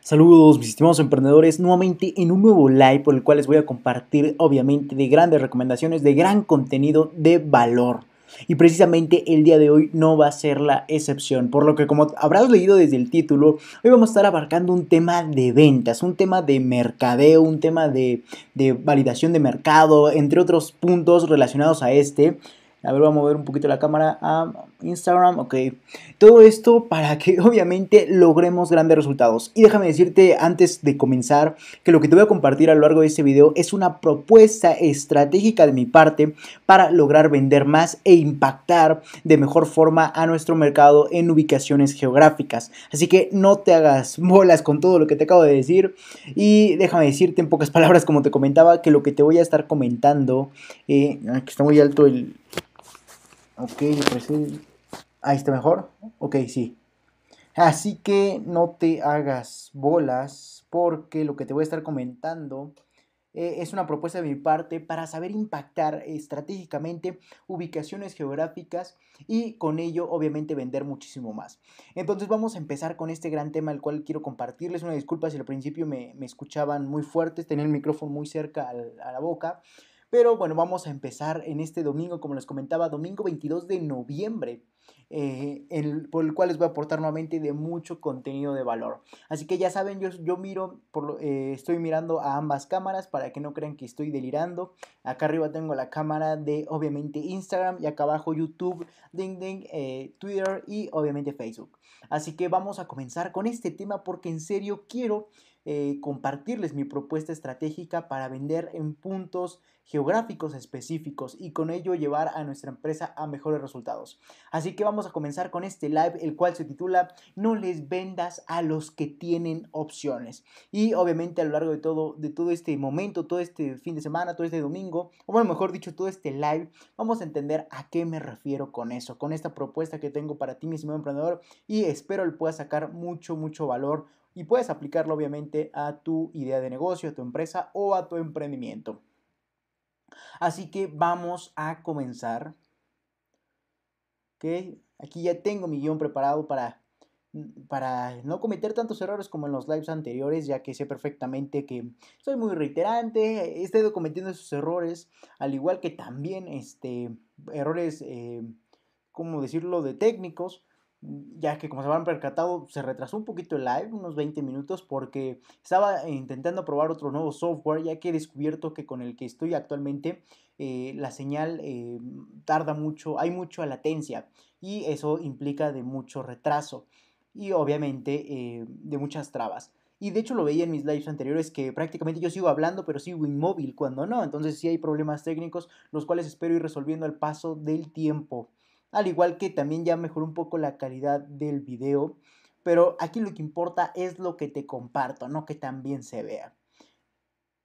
Saludos mis estimados emprendedores, nuevamente en un nuevo live por el cual les voy a compartir obviamente de grandes recomendaciones, de gran contenido de valor. Y precisamente el día de hoy no va a ser la excepción, por lo que como habrás leído desde el título, hoy vamos a estar abarcando un tema de ventas, un tema de mercadeo, un tema de, de validación de mercado, entre otros puntos relacionados a este. A ver, voy a mover un poquito la cámara a Instagram. Ok. Todo esto para que obviamente logremos grandes resultados. Y déjame decirte antes de comenzar que lo que te voy a compartir a lo largo de este video es una propuesta estratégica de mi parte para lograr vender más e impactar de mejor forma a nuestro mercado en ubicaciones geográficas. Así que no te hagas bolas con todo lo que te acabo de decir. Y déjame decirte en pocas palabras, como te comentaba, que lo que te voy a estar comentando, eh, que está muy alto el, Ok, pues ahí está mejor. Ok, sí. Así que no te hagas bolas porque lo que te voy a estar comentando eh, es una propuesta de mi parte para saber impactar estratégicamente ubicaciones geográficas y con ello obviamente vender muchísimo más. Entonces vamos a empezar con este gran tema el cual quiero compartirles. Una disculpa si al principio me, escuchaban muy fuertes, tenía el micrófono muy cerca a la boca. Pero bueno, vamos a empezar en este domingo, como les comentaba, domingo 22 de noviembre. Eh, por el cual les voy a aportar nuevamente de mucho contenido de valor. Así que ya saben, yo, yo miro, por, eh, estoy mirando a ambas cámaras para que no crean que estoy delirando. Acá arriba tengo la cámara de obviamente Instagram y acá abajo YouTube, Ding Ding, eh, Twitter y obviamente Facebook. Así que vamos a comenzar con este tema porque en serio quiero eh, compartirles mi propuesta estratégica para vender en puntos geográficos específicos y con ello llevar a nuestra empresa a mejores resultados. Así que vamos a comenzar con este live, el cual se titula No les vendas a los que tienen opciones. Y obviamente a lo largo de todo, de todo este momento, todo este fin de semana, todo este domingo, o bueno, mejor dicho, todo este live, vamos a entender a qué me refiero con eso, con esta propuesta que tengo para ti, mi estimado emprendedor, y espero le puedas sacar mucho, mucho valor y puedes aplicarlo obviamente a tu idea de negocio, a tu empresa o a tu emprendimiento. Así que vamos a comenzar. Aquí ya tengo mi guion preparado para, para no cometer tantos errores como en los lives anteriores, ya que sé perfectamente que soy muy reiterante, he estado cometiendo esos errores, al igual que también este, errores, eh, ¿cómo decirlo?, de técnicos ya que como se habrán percatado, se retrasó un poquito el live, unos 20 minutos, porque estaba intentando probar otro nuevo software, ya que he descubierto que con el que estoy actualmente eh, la señal eh, tarda mucho, hay mucha latencia y eso implica de mucho retraso y obviamente eh, de muchas trabas. Y de hecho lo veía en mis lives anteriores que prácticamente yo sigo hablando pero sigo inmóvil cuando no. Entonces sí hay problemas técnicos los cuales espero ir resolviendo al paso del tiempo. Al igual que también ya mejoró un poco la calidad del video. Pero aquí lo que importa es lo que te comparto, no que también se vea.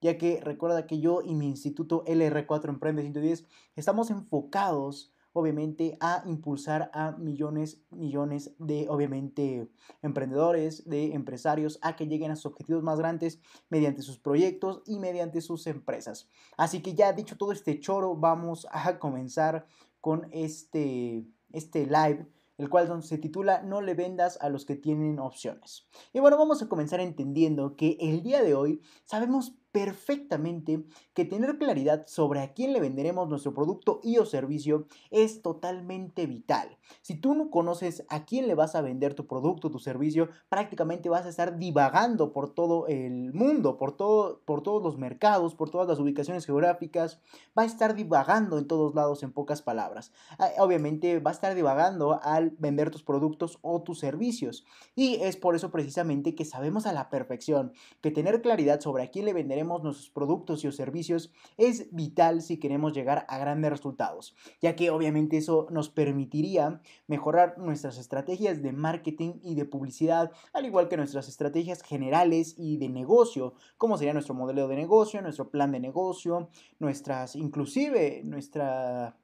Ya que recuerda que yo y mi instituto LR4 Emprende 110 estamos enfocados obviamente a impulsar a millones, millones de obviamente emprendedores, de empresarios a que lleguen a sus objetivos más grandes mediante sus proyectos y mediante sus empresas. Así que ya dicho todo este choro, vamos a comenzar con este, este live, el cual se titula No le vendas a los que tienen opciones. Y bueno, vamos a comenzar entendiendo que el día de hoy sabemos perfectamente que tener claridad sobre a quién le venderemos nuestro producto y o servicio es totalmente vital. Si tú no conoces a quién le vas a vender tu producto, tu servicio, prácticamente vas a estar divagando por todo el mundo, por, todo, por todos los mercados, por todas las ubicaciones geográficas, va a estar divagando en todos lados en pocas palabras. Ah, obviamente va a estar divagando al vender tus productos o tus servicios. Y es por eso precisamente que sabemos a la perfección que tener claridad sobre a quién le venderemos nuestros productos y servicios es vital si queremos llegar a grandes resultados, ya que obviamente eso nos permitiría mejorar nuestras estrategias de marketing y de publicidad, al igual que nuestras estrategias generales y de negocio, como sería nuestro modelo de negocio, nuestro plan de negocio, nuestras, inclusive nuestra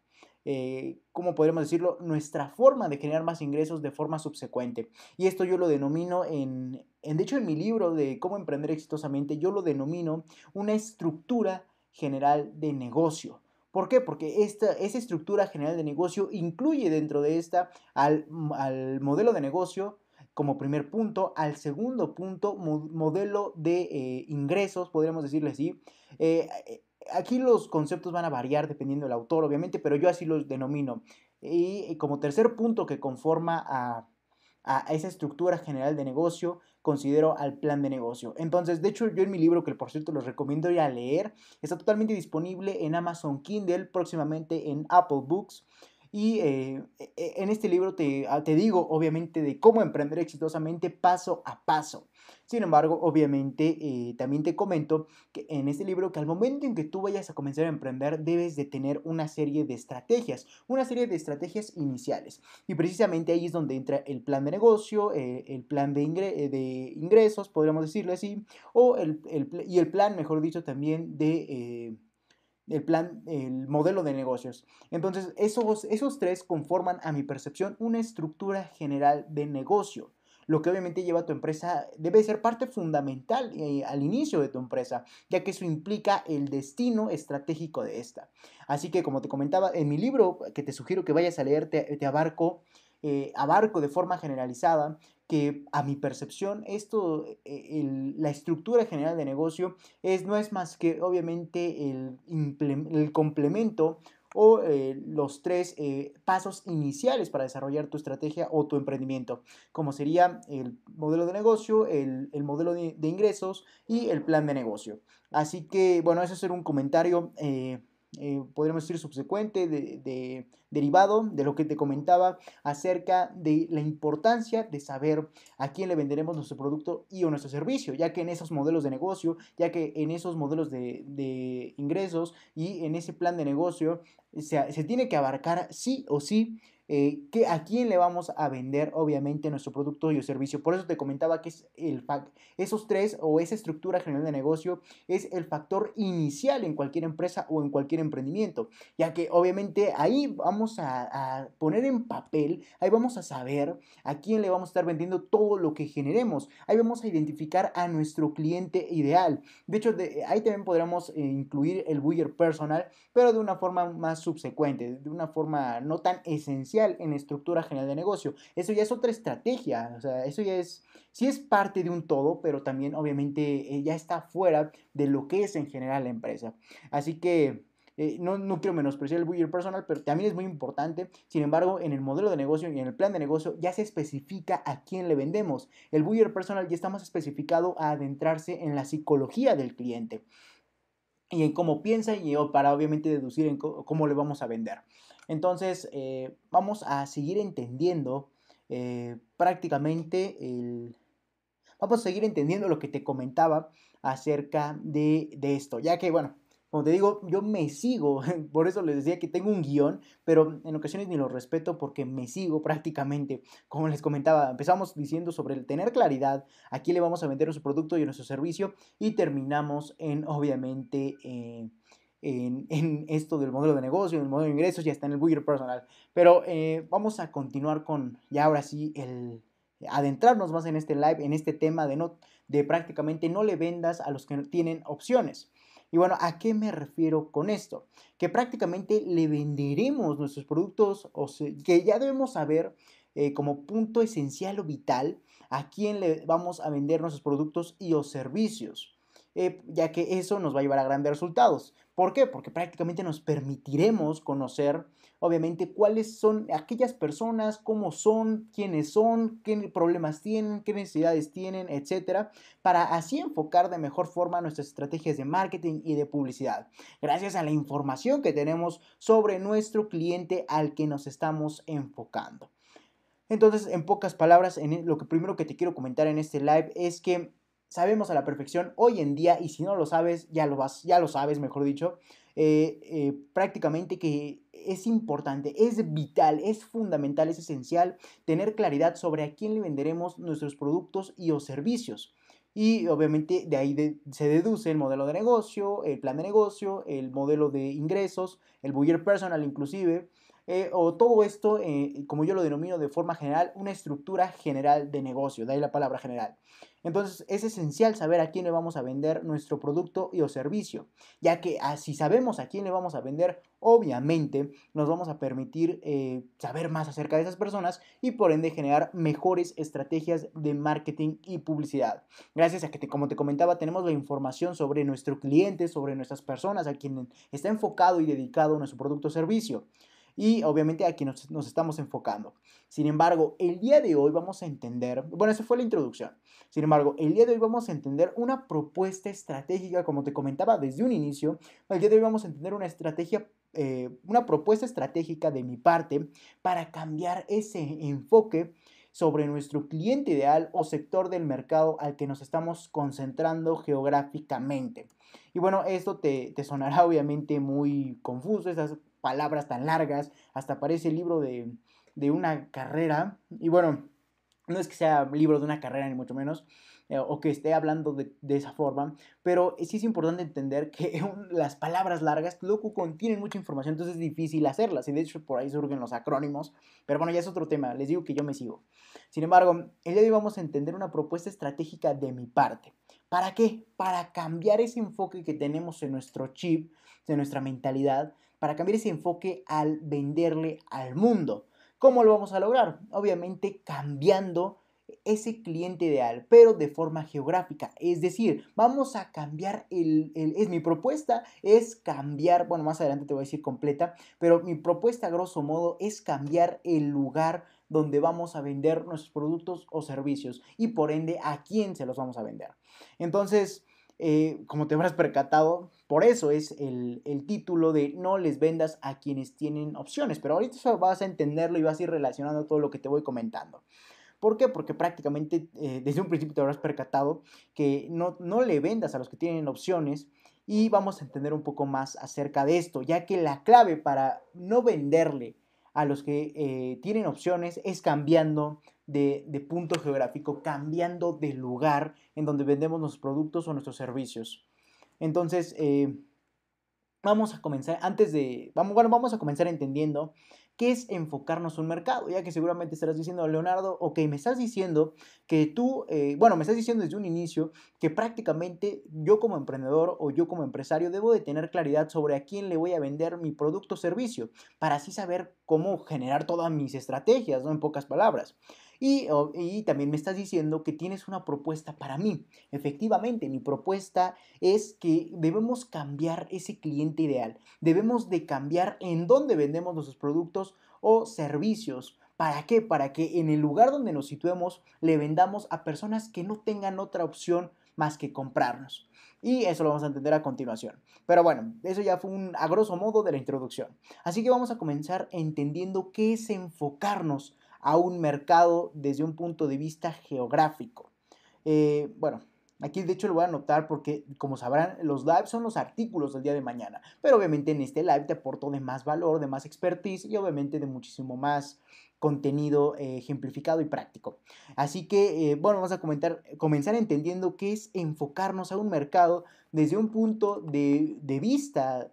eh, ¿cómo podríamos decirlo? Nuestra forma de generar más ingresos de forma subsecuente. Y esto yo lo denomino en, en, de hecho en mi libro de cómo emprender exitosamente, yo lo denomino una estructura general de negocio. ¿Por qué? Porque esta, esa estructura general de negocio incluye dentro de esta al, al modelo de negocio, como primer punto. Al segundo punto, modelo de eh, ingresos, podríamos decirle así. Eh, aquí los conceptos van a variar dependiendo del autor, obviamente, pero yo así los denomino. Y, como tercer punto que conforma a, a, esa estructura general de negocio, considero al plan de negocio. Entonces, de hecho, yo en mi libro, que por cierto los recomiendo ir a leer, está totalmente disponible en Amazon Kindle, próximamente en Apple Books. Y eh, e, e, en este libro te, ah, te, digo, obviamente, de cómo emprender exitosamente paso a paso. Sin embargo, obviamente, eh, también te comento que en este libro que al momento en que tú vayas a comenzar a emprender, debes de tener una serie de estrategias, una serie de estrategias iniciales. Y precisamente ahí es donde entra el plan de negocio, eh, el plan de, de, ingresos, podríamos decirlo así, o el, y el plan, mejor dicho, también de el plan, el modelo de negocios. Entonces, esos, esos tres conforman, a mi percepción, una estructura general de negocio. Lo que obviamente lleva a tu empresa debe ser parte fundamental eh, al inicio de tu empresa, ya que eso implica el destino estratégico de esta. Así que, como te comentaba, en mi libro, que te sugiero que vayas a leer, te, abarco eh, abarco de forma generalizada que a mi percepción esto, eh, la estructura general de negocio es, no es más que obviamente el, el complemento o eh, los tres eh, pasos iniciales para desarrollar tu estrategia o tu emprendimiento, como sería el modelo de negocio, el, modelo de, ingresos y el plan de negocio. Así que, bueno, ese es un comentario eh, podríamos decir, subsecuente, de, derivado de lo que te comentaba acerca de la importancia de saber a quién le venderemos nuestro producto y o nuestro servicio, ya que en esos modelos de negocio, ya que en esos modelos de, ingresos y en ese plan de negocio se, se tiene que abarcar sí o sí eh, a quién le vamos a vender, obviamente, nuestro producto y o servicio. Por eso te comentaba que es el esos tres o esa estructura general de negocio es el factor inicial en cualquier empresa o en cualquier emprendimiento, ya que obviamente ahí vamos a, poner en papel, ahí vamos a saber a quién le vamos a estar vendiendo todo lo que generemos, ahí vamos a identificar a nuestro cliente ideal. De hecho, ahí también podríamos eh, incluir el buyer personal, pero de una forma más subsecuente, de una forma no tan esencial en estructura general de negocio. Eso ya es otra estrategia, o sea, eso ya es, sí es parte de un todo, pero también obviamente eh, ya está fuera de lo que es en general la empresa. Así que... Eh, no, no, quiero menospreciar el buyer personal, pero también es muy importante. Sin embargo, en el modelo de negocio y en el plan de negocio ya se especifica a quién le vendemos. El buyer personal ya está más especificado a adentrarse en la psicología del cliente y en cómo piensa y para obviamente deducir en cómo le vamos a vender. Entonces, eh, vamos a seguir entendiendo eh, prácticamente el... Vamos a seguir entendiendo lo que te comentaba acerca de, de esto, ya que, bueno, como te digo, yo me sigo, por eso les decía que tengo un guion, pero en ocasiones ni lo respeto porque me sigo prácticamente. Como les comentaba, empezamos diciendo sobre el tener claridad, a quién le vamos a vender nuestro producto y nuestro servicio, y terminamos en, obviamente, eh, en, esto del modelo de negocio, en el modelo de ingresos y hasta en el buyer personal. Pero eh, vamos a continuar con ya ahora sí el adentrarnos más en este live, en este tema de, no, de prácticamente no le vendas a los que tienen opciones. Y bueno, ¿a qué me refiero con esto? Que prácticamente le venderemos nuestros productos, o que ya debemos saber eh, como punto esencial o vital a quién le vamos a vender nuestros productos y o servicios. Eh, ya que eso nos va a llevar a grandes resultados. ¿Por qué? Porque prácticamente nos permitiremos conocer, obviamente, cuáles son aquellas personas, cómo son, quiénes son, qué problemas tienen, qué necesidades tienen, etcétera, para así enfocar de mejor forma nuestras estrategias de marketing y de publicidad, gracias a la información que tenemos sobre nuestro cliente al que nos estamos enfocando. Entonces, en pocas palabras, lo que primero que te quiero comentar en este live es que sabemos a la perfección hoy en día, y si no lo sabes, ya lo, vas, ya lo sabes, mejor dicho, eh, eh, prácticamente que es importante, es vital, es fundamental, es esencial tener claridad sobre a quién le venderemos nuestros productos y o servicios. Y obviamente de ahí se deduce el modelo de negocio, el plan de negocio, el modelo de ingresos, el buyer personal inclusive, eh, o todo esto, eh, como yo lo denomino de forma general, una estructura general de negocio, de ahí la palabra general. Entonces es esencial saber a quién le vamos a vender nuestro producto y o servicio, ya que ah, si sabemos a quién le vamos a vender, obviamente nos vamos a permitir eh, saber más acerca de esas personas y por ende generar mejores estrategias de marketing y publicidad. Gracias a que, como te comentaba, tenemos la información sobre nuestro cliente, sobre nuestras personas, a quien está enfocado y dedicado nuestro producto o servicio y obviamente aquí nos, nos estamos enfocando. Sin embargo, el día de hoy vamos a entender, bueno, esa fue la introducción. Sin embargo, el día de hoy vamos a entender una propuesta estratégica, como te comentaba desde un inicio, el día de hoy vamos a entender una estrategia eh, una propuesta estratégica de mi parte para cambiar ese enfoque sobre nuestro cliente ideal o sector del mercado al que nos estamos concentrando geográficamente. Y bueno, esto te, te sonará obviamente muy confuso, esas palabras tan largas, hasta parece el libro de, una carrera. Y bueno, no es que sea libro de una carrera, ni mucho menos, eh, o que esté hablando de, esa forma, pero sí es importante entender que las palabras largas luego contienen mucha información, entonces es difícil hacerlas, y de hecho por ahí surgen los acrónimos, pero bueno, ya es otro tema, les digo que yo me sigo. Sin embargo, el día de hoy vamos a entender una propuesta estratégica de mi parte. ¿Para qué? Para cambiar ese enfoque que tenemos en nuestro chip, en nuestra mentalidad, para cambiar ese enfoque al venderle al mundo. ¿Cómo lo vamos a lograr? Obviamente cambiando ese cliente ideal, pero de forma geográfica. Es decir, vamos a cambiar el, es mi propuesta es cambiar, bueno, más adelante te voy a decir completa, pero mi propuesta a grosso modo es cambiar el lugar donde vamos a vender nuestros productos o servicios y por ende a quién se los vamos a vender. Entonces, eh, como te habrás percatado, por eso es el, título de no les vendas a quienes tienen opciones. Pero ahorita vas a entenderlo y vas a ir relacionando todo lo que te voy comentando. ¿Por qué? Porque prácticamente eh, desde un principio te habrás percatado que no, no le vendas a los que tienen opciones y vamos a entender un poco más acerca de esto, ya que la clave para no venderle a los que eh, tienen opciones es cambiando de, punto geográfico, cambiando de lugar en donde vendemos nuestros productos o nuestros servicios. Entonces, eh, vamos a comenzar, antes de, vamos, bueno, vamos a comenzar entendiendo qué es enfocarnos en un mercado, ya que seguramente estarás diciendo, Leonardo, ok, me estás diciendo que tú, eh, bueno, me estás diciendo desde un inicio que prácticamente yo como emprendedor o yo como empresario debo de tener claridad sobre a quién le voy a vender mi producto o servicio, para así saber cómo generar todas mis estrategias. En pocas palabras. Y, también me estás diciendo que tienes una propuesta para mí. Efectivamente, mi propuesta es que debemos cambiar ese cliente ideal. Debemos de cambiar en dónde vendemos nuestros productos o servicios. ¿Para qué? Para que en el lugar donde nos situemos le vendamos a personas que no tengan otra opción más que comprarnos. Y eso lo vamos a entender a continuación. Pero bueno, eso ya fue un a grosso modo de la introducción. Así que vamos a comenzar entendiendo qué es enfocarnos a un mercado desde un punto de vista geográfico. Eh, bueno, Aquí de hecho lo voy a anotar porque como sabrán los lives son los artículos del día de mañana, pero obviamente en este live te aporto de más valor, de más expertise y obviamente de muchísimo más contenido eh, ejemplificado y práctico. Así que, eh, bueno, vamos a comenzar entendiendo qué es enfocarnos a un mercado desde un punto de, vista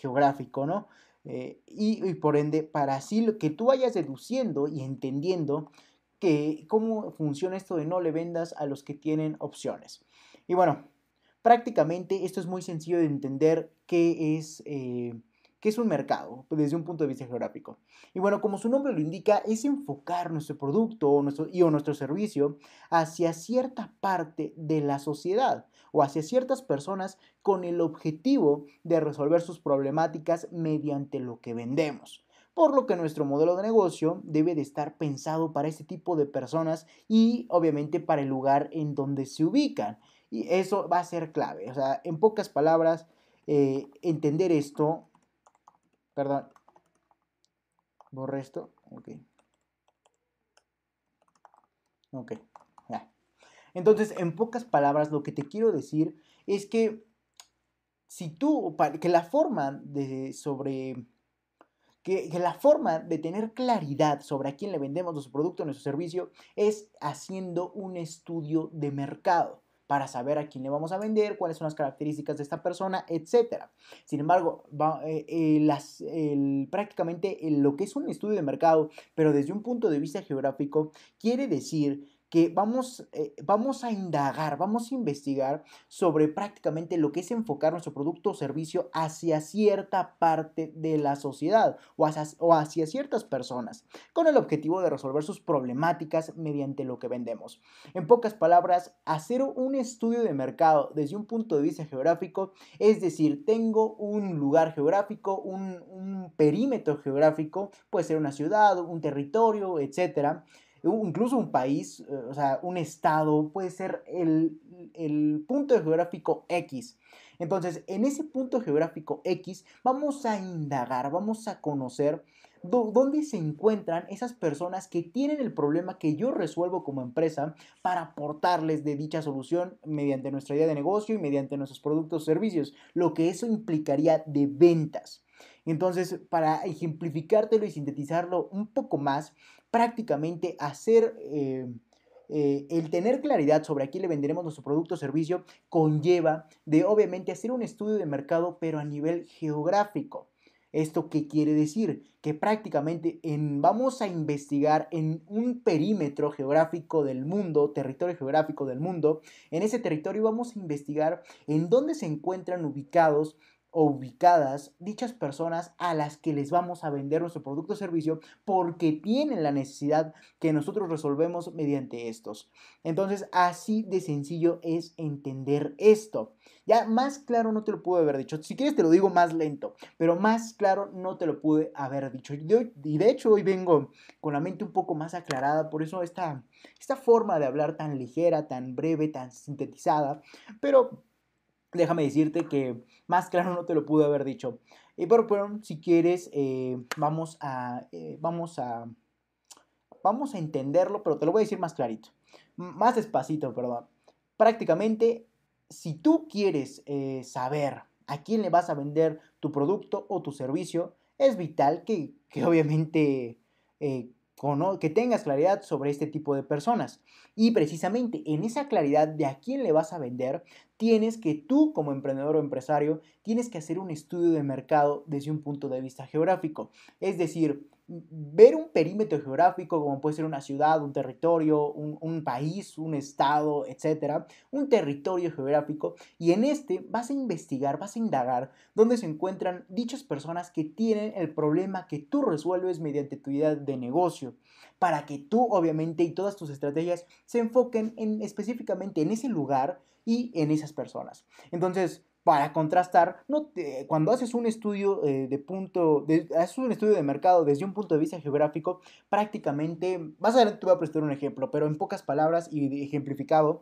geográfico, ¿no? Eh, y, por ende, para así que tú vayas deduciendo y entendiendo que cómo funciona esto de no le vendas a los que tienen opciones. Y bueno, prácticamente esto es muy sencillo de entender qué es... Eh, que es un mercado desde un punto de vista geográfico. Y bueno, como su nombre lo indica, es enfocar nuestro producto o nuestro, o nuestro servicio hacia cierta parte de la sociedad o hacia ciertas personas con el objetivo de resolver sus problemáticas mediante lo que vendemos. Por lo que nuestro modelo de negocio debe de estar pensado para este tipo de personas y obviamente para el lugar en donde se ubican. Y eso va a ser clave. O sea, en pocas palabras, eh, entender esto Perdón. Borre esto. Ok. Ok. Ya. Entonces, en pocas palabras, lo que te quiero decir es que si tú, que la forma de sobre, que, que, la forma de tener claridad sobre a quién le vendemos nuestro producto, nuestro servicio, es haciendo un estudio de mercado. Para saber a quién le vamos a vender, cuáles son las características de esta persona, etc. Sin embargo, eh, eh, prácticamente lo que es un estudio de mercado, pero desde un punto de vista geográfico, quiere decir que vamos, eh, vamos a indagar, vamos a investigar sobre prácticamente lo que es enfocar nuestro producto o servicio hacia cierta parte de la sociedad o hacia, o hacia ciertas personas, con el objetivo de resolver sus problemáticas mediante lo que vendemos. En pocas palabras, hacer un estudio de mercado desde un punto de vista geográfico, es decir, tengo un lugar geográfico, un, un perímetro geográfico, puede ser una ciudad, un territorio, etcétera incluso un país, eh, o sea, un estado, puede ser el, punto geográfico X. Entonces, en ese punto geográfico X vamos a indagar, vamos a conocer dónde se encuentran esas personas que tienen el problema que yo resuelvo como empresa para aportarles de dicha solución mediante nuestra idea de negocio y mediante nuestros productos o servicios, lo que eso implicaría de ventas. Entonces, para ejemplificártelo y sintetizarlo un poco más, prácticamente hacer... Eh, eh, el tener claridad sobre a quién le venderemos nuestro producto o servicio conlleva de obviamente hacer un estudio de mercado pero a nivel geográfico. ¿Esto qué quiere decir? Que prácticamente en, vamos a investigar en un perímetro geográfico del mundo, territorio geográfico del mundo. En ese territorio vamos a investigar en dónde se encuentran ubicados ubicadas dichas personas a las que les vamos a vender nuestro producto o servicio porque tienen la necesidad que nosotros resolvemos mediante estos. Entonces, así de sencillo es entender esto. Ya más claro no te lo pude haber dicho. Si quieres te lo digo más lento, pero más claro no te lo pude haber dicho. Y de hecho hoy vengo con la mente un poco más aclarada, por eso esta, esta forma de hablar tan ligera, tan breve, tan sintetizada, pero déjame decirte que más claro no te lo pude haber dicho. Y pero, si quieres, eh, vamos a, eh, vamos a, vamos a entenderlo, pero te lo voy a decir más clarito, más despacito, perdón. Prácticamente, si tú quieres eh, saber a quién le vas a vender tu producto o tu servicio, es vital que, que obviamente que tengas claridad sobre este tipo de personas. Y precisamente en esa claridad de a quién le vas a vender, tienes que tú como emprendedor o empresario, tienes que hacer un estudio de mercado desde un punto de vista geográfico. Es decir, ver un perímetro geográfico, como puede ser una ciudad, un territorio, un, país, un estado, etcétera, un territorio geográfico, y en este vas a investigar, vas a indagar dónde se encuentran dichas personas que tienen el problema que tú resuelves mediante tu idea de negocio, para que tú, obviamente, y todas tus estrategias se enfoquen en, específicamente en ese lugar y en esas personas. Entonces, para contrastar, cuando haces un estudio eh, de punto, haces un estudio de mercado desde un punto de vista geográfico, prácticamente, vas a ver, te voy a prestar un ejemplo, pero en pocas palabras y ejemplificado,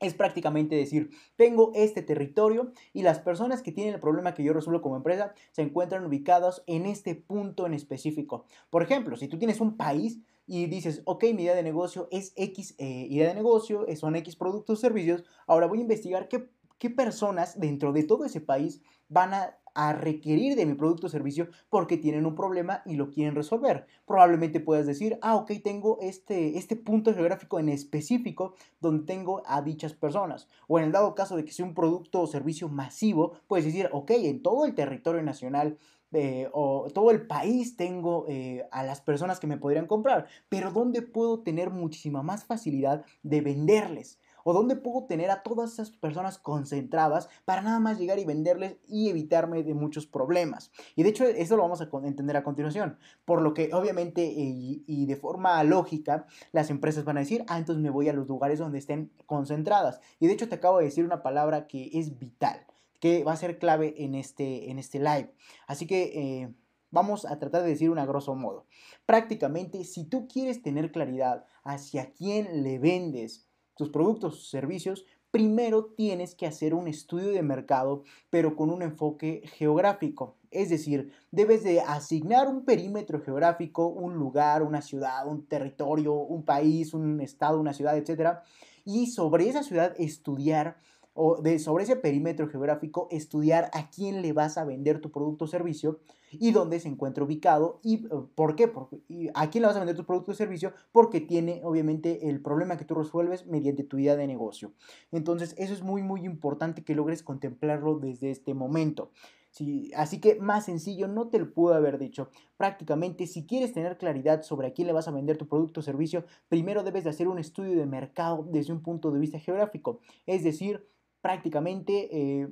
es prácticamente decir, tengo este territorio y las personas que tienen el problema que yo resuelvo como empresa se encuentran ubicadas en este punto en específico. Por ejemplo, si tú tienes un país y dices, ok, mi idea de negocio es X eh, idea de negocio, son X productos o servicios, ahora voy a investigar qué qué personas dentro de todo ese país van a, requerir de mi producto o servicio porque tienen un problema y lo quieren resolver. Probablemente puedas decir, ah, ok, tengo este, este punto geográfico en específico donde tengo a dichas personas. O en el dado caso de que sea un producto o servicio masivo, puedes decir, ok, en todo el territorio nacional eh, o todo el país tengo eh, a las personas que me podrían comprar, pero ¿dónde puedo tener muchísima más facilidad de venderles? ¿O dónde puedo tener a todas esas personas concentradas para nada más llegar y venderles y evitarme de muchos problemas? Y de hecho eso lo vamos a entender a continuación. Por lo que obviamente y, de forma lógica las empresas van a decir, ah, entonces me voy a los lugares donde estén concentradas. Y de hecho te acabo de decir una palabra que es vital, que va a ser clave en este, en este live. Así que... Eh, vamos a tratar de decir una grosso modo. Prácticamente, si tú quieres tener claridad hacia quién le vendes tus productos o servicios, primero tienes que hacer un estudio de mercado, pero con un enfoque geográfico. Es decir, debes de asignar un perímetro geográfico, un lugar, una ciudad, un territorio, un país, un estado, una ciudad, etc. Y sobre esa ciudad estudiar o de, sobre ese perímetro geográfico, estudiar a quién le vas a vender tu producto o servicio y dónde se encuentra ubicado y eh, por qué, porque, a quién le vas a vender tu producto o servicio, porque tiene obviamente el problema que tú resuelves mediante tu idea de negocio. Entonces, eso es muy, muy importante que logres contemplarlo desde este momento. Sí, así que más sencillo no te lo puedo haber dicho. Prácticamente, si quieres tener claridad sobre a quién le vas a vender tu producto o servicio, primero debes de hacer un estudio de mercado desde un punto de vista geográfico. Es decir, prácticamente eh,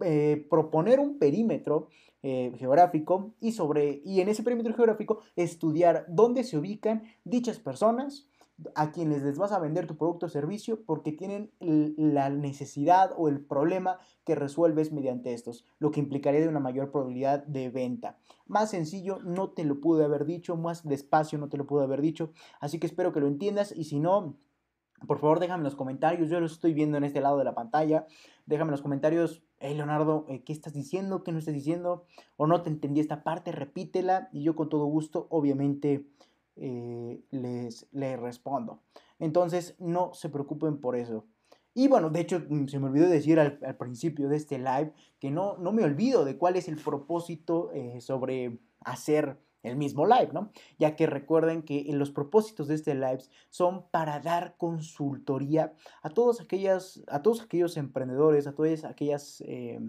eh, proponer un perímetro eh, geográfico y sobre y en ese perímetro geográfico estudiar dónde se ubican dichas personas a quienes les vas a vender tu producto o servicio porque tienen la necesidad o el problema que resuelves mediante estos, lo que implicaría de una mayor probabilidad de venta. Más sencillo no te lo pude haber dicho, más despacio no te lo pude haber dicho, así que espero que lo entiendas y si no, por favor, déjame en los comentarios. Yo lo estoy viendo en este lado de la pantalla. Déjame en los comentarios, hey Leonardo, eh, ¿qué estás diciendo? ¿Qué no estás diciendo? O no te entendí esta parte, repítela. Y yo con todo gusto, obviamente, eh, les, les respondo. Entonces, no se preocupen por eso. Y bueno, de hecho, mm, se me olvidó decir al, principio de este live que no, no me olvido de cuál es el propósito eh, sobre hacer el mismo live, ¿no? Ya que recuerden que los propósitos de este live son para dar consultoría a todos, a todos aquellos emprendedores, a todas aquellas eh,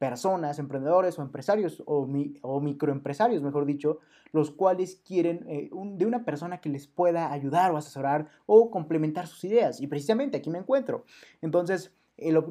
personas, emprendedores o empresarios o, o, microempresarios, mejor dicho, los cuales quieren eh, de una persona que les pueda ayudar o asesorar o complementar sus ideas. Y precisamente aquí me encuentro. Entonces,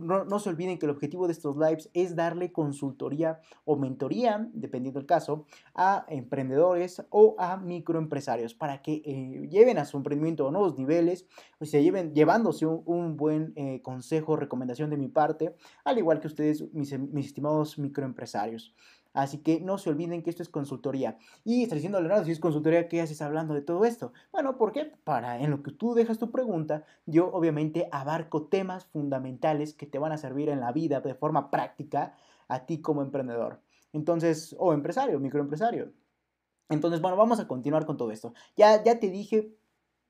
no, se olviden que el objetivo de estos lives es darle consultoría o mentoría, dependiendo del caso, a emprendedores o a microempresarios para que eh, lleven a su emprendimiento a nuevos niveles, o sea, lleven, llevándose un, buen eh, consejo, recomendación de mi parte, al igual que ustedes, mis, mis estimados microempresarios. Así que no se olviden que esto es consultoría. Y está diciendo Leonardo, si es consultoría, ¿qué haces hablando de todo esto? Bueno, porque para en lo que tú dejas tu pregunta, yo obviamente abarco temas fundamentales que te van a servir en la vida de forma práctica a ti como emprendedor. Entonces, o empresario, microempresario. Entonces, bueno, vamos a continuar con todo esto. Ya, ya te dije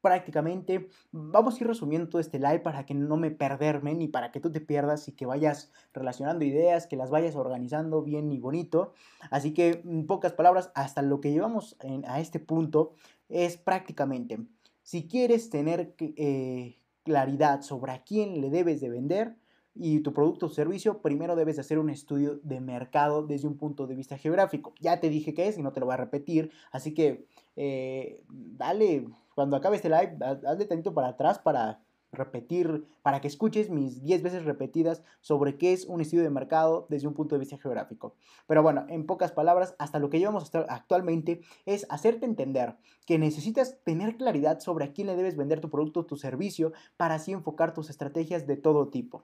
prácticamente vamos a ir resumiendo todo este live para que no me perderme ni para que tú te pierdas y que vayas relacionando ideas, que las vayas organizando bien y bonito. Así que en pocas palabras, hasta lo que llevamos a este punto es prácticamente, si quieres tener eh, claridad sobre a quién le debes de vender, y tu producto o servicio, primero debes de hacer un estudio de mercado desde un punto de vista geográfico. Ya te dije qué es y no te lo voy a repetir, así que eh, dale cuando acabe este live, hazle tantito para atrás para repetir, para que escuches mis 10 veces repetidas sobre qué es un estudio de mercado desde un punto de vista geográfico. Pero bueno, en pocas palabras, hasta lo que llevamos actualmente es hacerte entender que necesitas tener claridad sobre a quién le debes vender tu producto tu servicio para así enfocar tus estrategias de todo tipo.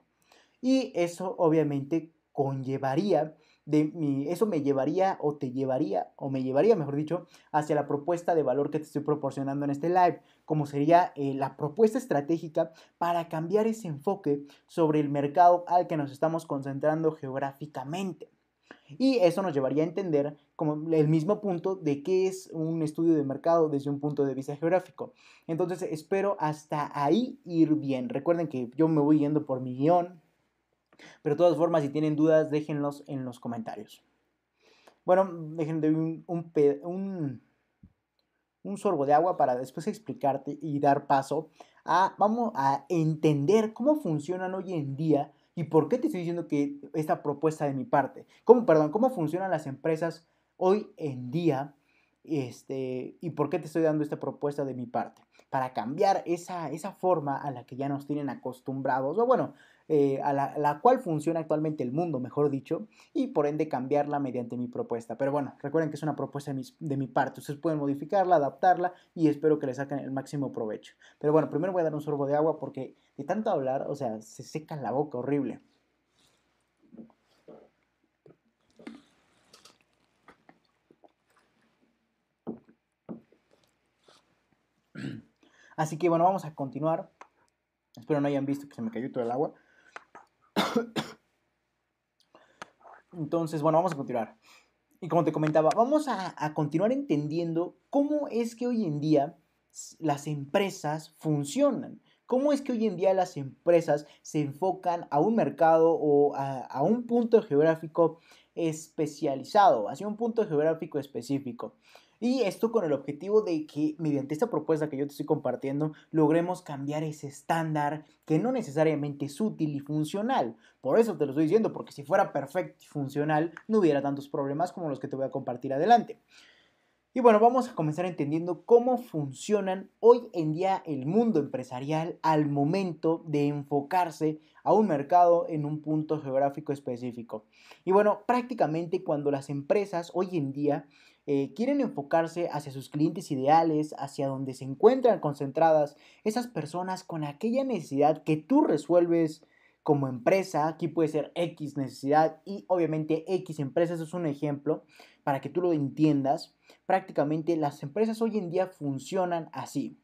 Y eso obviamente conllevaría de mi, eso me llevaría o te llevaría, o me llevaría, mejor dicho, hacia la propuesta de valor que te estoy proporcionando en este live, como sería eh, la propuesta estratégica para cambiar ese enfoque sobre el mercado al que nos estamos concentrando geográficamente. Y eso nos llevaría a entender como el mismo punto de qué es un estudio de mercado desde un punto de vista geográfico. Entonces espero hasta ahí ir bien. Recuerden que yo me voy yendo por mi guion, pero de todas formas, si tienen dudas, déjenlos en los comentarios. Bueno, déjenme un, un, un, sorbo de agua para después explicarte y dar paso a, vamos a entender cómo funcionan hoy en día y por qué te estoy diciendo que esta propuesta de mi parte. ¿Cómo, perdón, cómo funcionan las empresas hoy en día este, y por qué te estoy dando esta propuesta de mi parte. Para cambiar esa, esa forma a la que ya nos tienen acostumbrados, o bueno, eh, a la, cual funciona actualmente el mundo, mejor dicho, y por ende cambiarla mediante mi propuesta. Pero bueno, recuerden que es una propuesta de de mi parte, ustedes pueden modificarla, adaptarla y espero que le saquen el máximo provecho. Pero bueno, primero voy a dar un sorbo de agua porque de tanto hablar, o sea, se seca la boca horrible. Así que bueno, vamos a continuar. Espero no hayan visto que se me cayó todo el agua. Entonces, bueno, vamos a continuar. Y como te comentaba, vamos a, continuar entendiendo cómo es que hoy en día las empresas funcionan, ¿Cómo es que hoy en día las empresas se enfocan a un mercado o a, un punto geográfico especializado, hacia un punto geográfico específico? Y esto con el objetivo de que mediante esta propuesta que yo te estoy compartiendo logremos cambiar ese estándar que no necesariamente es útil y funcional. Por eso te lo estoy diciendo, porque si fuera perfecto y funcional no hubiera tantos problemas como los que te voy a compartir adelante. Y bueno, vamos a comenzar entendiendo cómo funcionan hoy en día el mundo empresarial al momento de enfocarse a un mercado en un punto geográfico específico. Y bueno, prácticamente cuando las empresas hoy en día eh, quieren enfocarse hacia sus clientes ideales, hacia donde se encuentran concentradas esas personas con aquella necesidad que tú resuelves como empresa, aquí puede ser X necesidad y obviamente X empresas es un ejemplo para que tú lo entiendas. Prácticamente las empresas hoy en día funcionan así.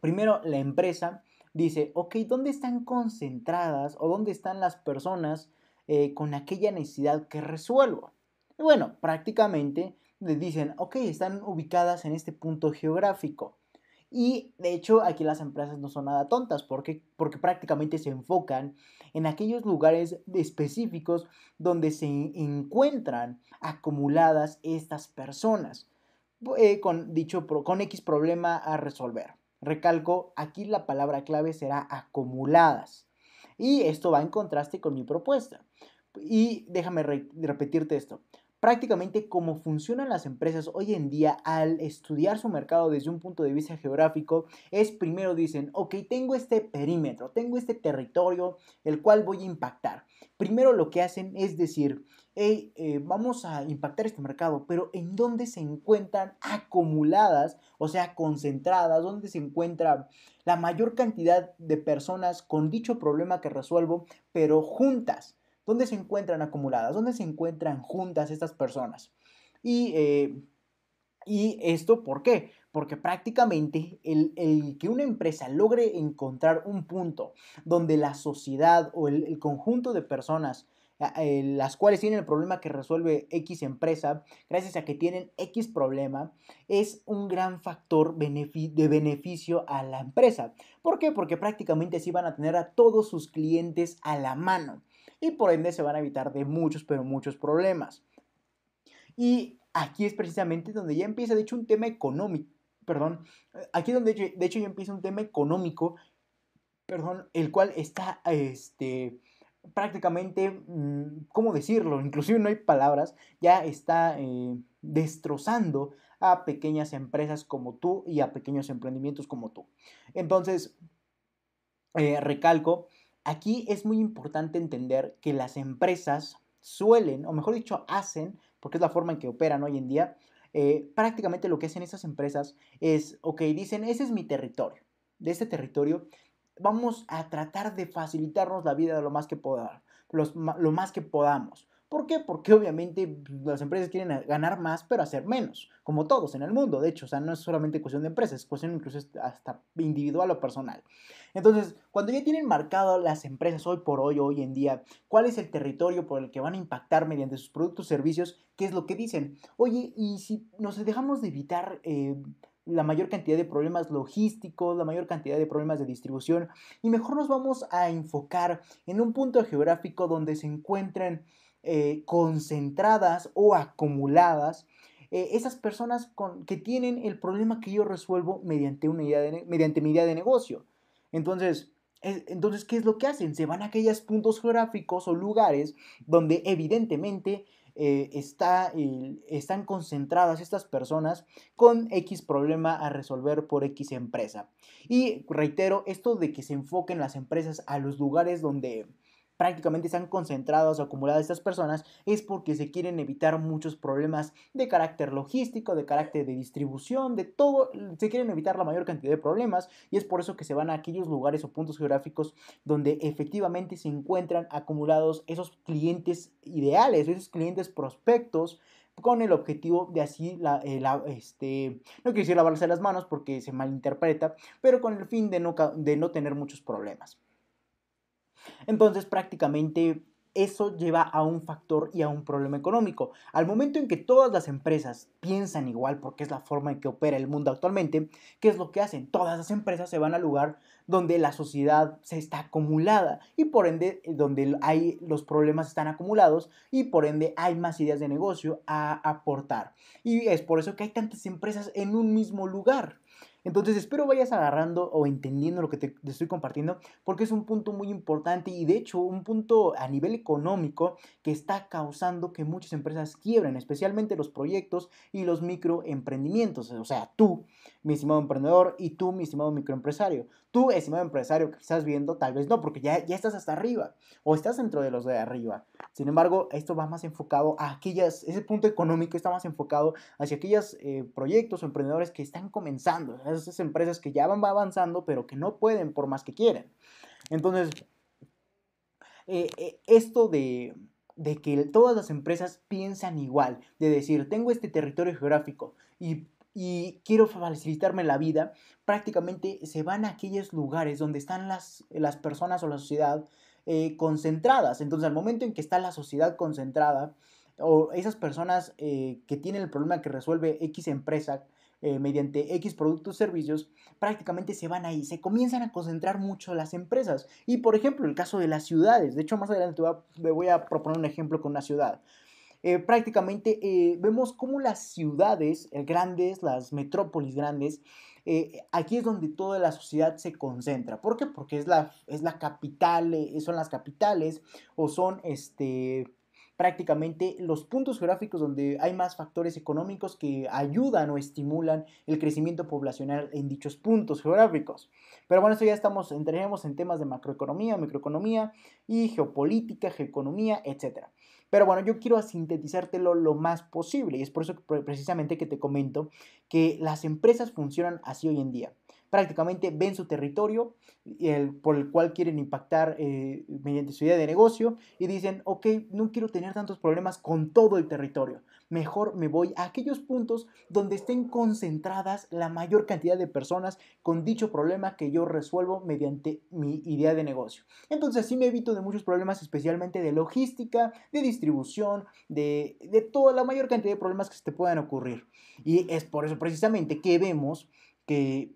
Primero, la empresa dice, ok, ¿dónde están concentradas o dónde están las personas eh, con aquella necesidad que resuelvo? Bueno, prácticamente les dicen, ok, están ubicadas en este punto geográfico. Y de hecho aquí las empresas no son nada tontas porque, porque prácticamente se enfocan en aquellos lugares específicos donde se encuentran acumuladas estas personas eh, con dicho con X problema a resolver. Recalco, aquí la palabra clave será acumuladas. Y esto va en contraste con mi propuesta. Y déjame repetirte esto prácticamente cómo funcionan las empresas hoy en día al estudiar su mercado desde un punto de vista geográfico es primero dicen, ok, tengo este perímetro, tengo este territorio el cual voy a impactar. Primero lo que hacen es decir, hey, eh, vamos a impactar este mercado, pero ¿en dónde se encuentran acumuladas, o sea, concentradas, dónde se encuentra la mayor cantidad de personas con dicho problema que resuelvo, pero juntas? ¿Dónde se encuentran acumuladas? ¿Dónde se encuentran juntas estas personas? Y, eh, y esto, ¿por qué? Porque prácticamente el, que una empresa logre encontrar un punto donde la sociedad o el, conjunto de personas eh, las cuales tienen el problema que resuelve X empresa, gracias a que tienen X problema, es un gran factor de beneficio a la empresa. ¿Por qué? Porque prácticamente así van a tener a todos sus clientes a la mano y por ende se van a evitar de muchos, pero muchos problemas. Y aquí es precisamente donde ya empieza, de hecho, un tema económico, perdón, aquí donde de hecho ya empieza un tema económico, perdón, el cual está, este, prácticamente, mm, ¿cómo decirlo? Inclusive no hay palabras, ya está eh, destrozando a pequeñas empresas como tú y a pequeños emprendimientos como tú. Entonces, eh, recalco Aquí es muy importante entender que las empresas suelen, o mejor dicho, hacen, porque es la forma en que operan hoy en día, eh, prácticamente lo que hacen esas empresas es, ok, dicen, ese es mi territorio. De este territorio vamos a tratar de facilitarnos la vida lo más que, lo más que podamos. ¿Por qué? Porque obviamente pues, las empresas quieren ganar más, pero hacer menos, como todos en el mundo, de hecho, o sea, no es solamente cuestión de empresas, es cuestión incluso hasta individual o personal. Entonces, cuando ya tienen marcado las empresas hoy por hoy, hoy en día, cuál es el territorio por el que van a impactar mediante sus productos o servicios, ¿qué es lo que dicen? Oye, y si nos dejamos de evitar... Eh, la mayor cantidad de problemas logísticos, la mayor cantidad de problemas de distribución y mejor nos vamos a enfocar en un punto geográfico donde se encuentren eh, concentradas o acumuladas eh, esas personas que tienen el problema que yo resuelvo mediante, una de, mediante mi idea de negocio. Entonces, entonces, ¿qué es lo que hacen? Se van a aquellos puntos geográficos o lugares donde evidentemente eh, está, están concentradas estas personas con X problema a resolver por X empresa. Y reitero, esto de que se enfoquen las empresas a los lugares donde prácticamente están concentradas o acumuladas estas personas es porque se quieren evitar muchos problemas de carácter logístico, de carácter de distribución, de todo, se quieren evitar la mayor cantidad de problemas y es por eso que se van a aquellos lugares o puntos geográficos donde efectivamente se encuentran acumulados esos clientes ideales, esos clientes prospectos con el objetivo de así, la, eh, este, no quiero decir lavarse las manos porque se malinterpreta, pero con el fin de no, de no tener muchos problemas. Entonces prácticamente eso lleva a un factor y a un problema económico. Al momento en que todas las empresas piensan igual, porque es la forma en que opera el mundo actualmente, ¿qué es lo que hacen? Todas las empresas se van al lugar donde la sociedad se está acumulada y por ende eh, donde hay los problemas están acumulados y por ende hay más ideas de negocio a aportar. Y es por eso que hay tantas empresas en un mismo lugar. Entonces espero vayas agarrando o entendiendo lo que te, estoy compartiendo porque es un punto muy importante y de hecho un punto a nivel económico que está causando que muchas empresas quiebren, especialmente los proyectos y los microemprendimientos. O sea, tú, mi estimado emprendedor, y tú, mi estimado microempresario. Tú, estimado empresario que estás viendo, tal vez no, porque ya, ya estás hasta arriba o estás dentro de los de arriba. Sin embargo, esto va más enfocado a aquellas, ese punto económico está más enfocado hacia aquellos eh, proyectos o emprendedores que están comenzando, esas empresas que ya van avanzando, pero que no pueden por más que quieren. Entonces, eh, eh, esto de, de que todas las empresas piensan igual, de decir, tengo este territorio geográfico y y quiero facilitarme la vida, prácticamente se van a aquellos lugares donde están las, las personas o la sociedad eh, concentradas. Entonces, al momento en que está la sociedad concentrada, o esas personas eh, que tienen el problema que resuelve X empresa eh, mediante X productos o servicios, prácticamente se van ahí, se comienzan a concentrar mucho las empresas. Y por ejemplo, el caso de las ciudades, de hecho más adelante me voy a proponer un ejemplo con una ciudad. Eh, prácticamente eh, vemos cómo las ciudades eh, grandes, las metrópolis grandes, aquí es donde toda la sociedad se concentra. ¿Por qué? Porque es la, es la capital, son las capitales o son este, prácticamente los puntos geográficos donde hay más factores económicos que ayudan o estimulan el crecimiento poblacional en dichos puntos geográficos. Pero bueno, esto ya estamos, entraremos en temas de macroeconomía, microeconomía y geopolítica, geoeconomía, etcétera. Pero bueno, yo quiero sintetizártelo lo más posible y es por eso precisamente que te comento que las empresas funcionan así hoy en día. Prácticamente ven su territorio el, por el cual quieren impactar eh, mediante su idea de negocio y dicen, ok, no quiero tener tantos problemas con todo el territorio. Mejor me voy a aquellos puntos donde estén concentradas la mayor cantidad de personas con dicho problema que yo resuelvo mediante mi idea de negocio. Entonces así me evito de muchos problemas, especialmente de logística, de distribución, de, de toda la mayor cantidad de problemas que se te puedan ocurrir. Y es por eso precisamente que vemos que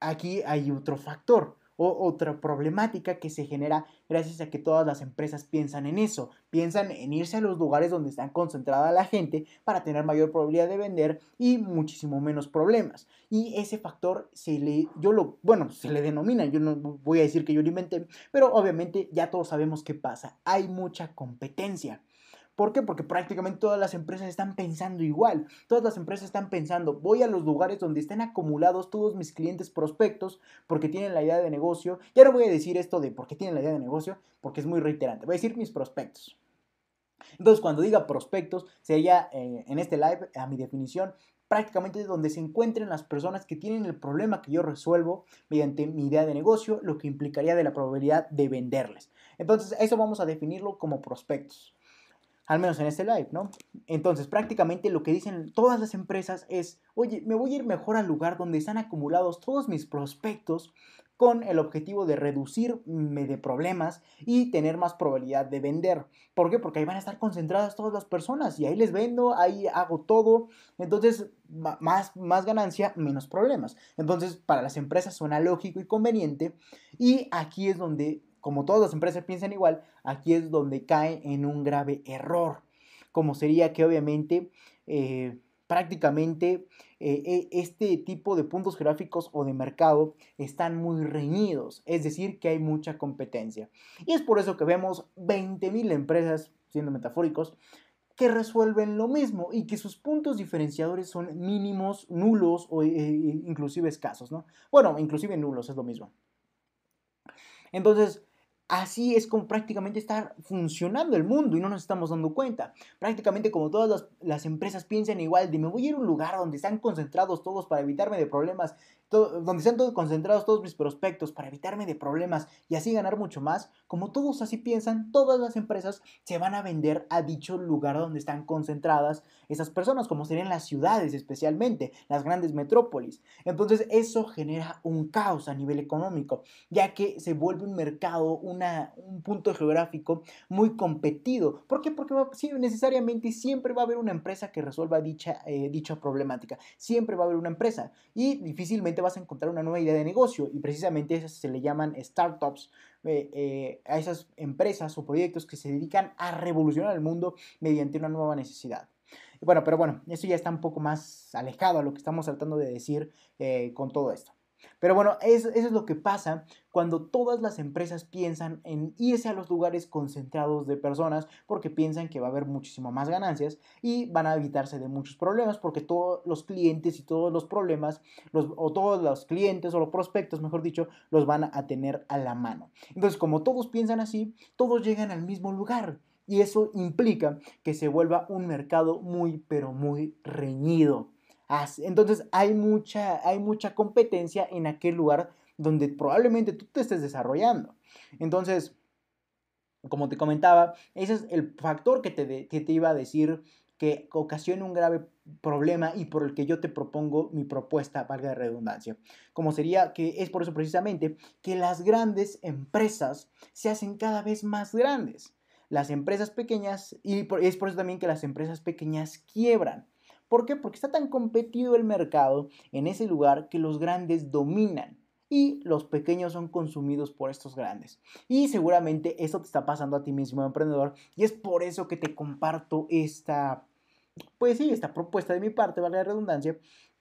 aquí hay otro factor o otra problemática que se genera gracias a que todas las empresas piensan en eso, piensan en irse a los lugares donde están concentrada la gente para tener mayor probabilidad de vender y muchísimo menos problemas. Y ese factor se le, yo lo, bueno, se le denomina, yo no voy a decir que yo lo inventé, pero obviamente ya todos sabemos qué pasa, hay mucha competencia. ¿Por qué? Porque prácticamente todas las empresas están pensando igual. Todas las empresas están pensando, voy a los lugares donde estén acumulados todos mis clientes prospectos porque tienen la idea de negocio. Ya no voy a decir esto de por qué tienen la idea de negocio, porque es muy reiterante. Voy a decir mis prospectos. Entonces, cuando diga prospectos, sería eh, en este live, a mi definición, prácticamente donde se encuentren las personas que tienen el problema que yo resuelvo mediante mi idea de negocio, lo que implicaría de la probabilidad de venderles. Entonces, eso vamos a definirlo como prospectos al menos en este live, ¿no? Entonces, prácticamente lo que dicen todas las empresas es, oye, me voy a ir mejor al lugar donde están acumulados todos mis prospectos con el objetivo de reducirme de problemas y tener más probabilidad de vender. ¿Por qué? Porque ahí van a estar concentradas todas las personas y ahí les vendo, ahí hago todo. Entonces, más, más ganancia, menos problemas. Entonces, para las empresas suena lógico y conveniente. Y aquí es donde como todas las empresas piensan igual, aquí es donde cae en un grave error, como sería que obviamente eh, prácticamente eh, e, este tipo de puntos gráficos o de mercado están muy reñidos, es decir, que hay mucha competencia. Y es por eso que vemos 20.000 empresas, siendo metafóricos, que resuelven lo mismo y que sus puntos diferenciadores son mínimos, nulos o eh, inclusive escasos, ¿no? Bueno, inclusive nulos es lo mismo. Entonces, Así es como prácticamente está funcionando el mundo y no nos estamos dando cuenta. Prácticamente como todas las, empresas piensan igual de me voy a ir a un lugar donde están concentrados todos para evitarme de problemas, donde están todos concentrados todos mis prospectos para evitarme de problemas y así ganar mucho más. Como todos así piensan, todas las empresas se van a vender a dicho lugar donde están concentradas esas personas, como serían las ciudades especialmente, las grandes metrópolis. Entonces eso genera un caos a nivel económico, ya que se vuelve un mercado, un un punto geográfico muy competido. ¿Por qué? Porque sí, necesariamente siempre va a haber una empresa que resuelva dicha, eh, dicha problemática. Siempre va a haber una empresa y difícilmente vas a encontrar una nueva idea de negocio y precisamente esas se le llaman startups eh, eh, a esas empresas o proyectos que se dedican a revolucionar el mundo mediante una nueva necesidad. Bueno, pero bueno, eso ya está un poco más alejado a lo que estamos tratando de decir con todo esto. Pero bueno, eso, es lo que pasa cuando todas las empresas piensan en irse a los lugares concentrados de personas porque piensan que va a haber muchísimo más ganancias y van a evitarse de muchos problemas porque todos los clientes y todos los problemas, los, o todos los clientes o los prospectos, mejor dicho, los van a tener a la mano. Entonces, como todos piensan así, todos llegan al mismo lugar. Y eso implica que se vuelva un mercado muy, pero muy reñido. Entonces hay mucha, hay mucha competencia en aquel lugar donde probablemente tú te estés desarrollando. Entonces, como te comentaba, ese es el factor que te, que te iba a decir que ocasiona un grave problema y por el que yo te propongo mi propuesta, valga de redundancia. Como sería que es por eso precisamente que las grandes empresas se hacen cada vez más grandes. Las empresas pequeñas, y es por eso también que las empresas pequeñas quiebran. ¿Por qué? Porque está tan competido el mercado en ese lugar que los grandes dominan y los pequeños son consumidos por estos grandes. Y seguramente eso te está pasando a ti mismo, emprendedor, y es por eso que te comparto esta, pues sí, esta propuesta de mi parte, vale la redundancia,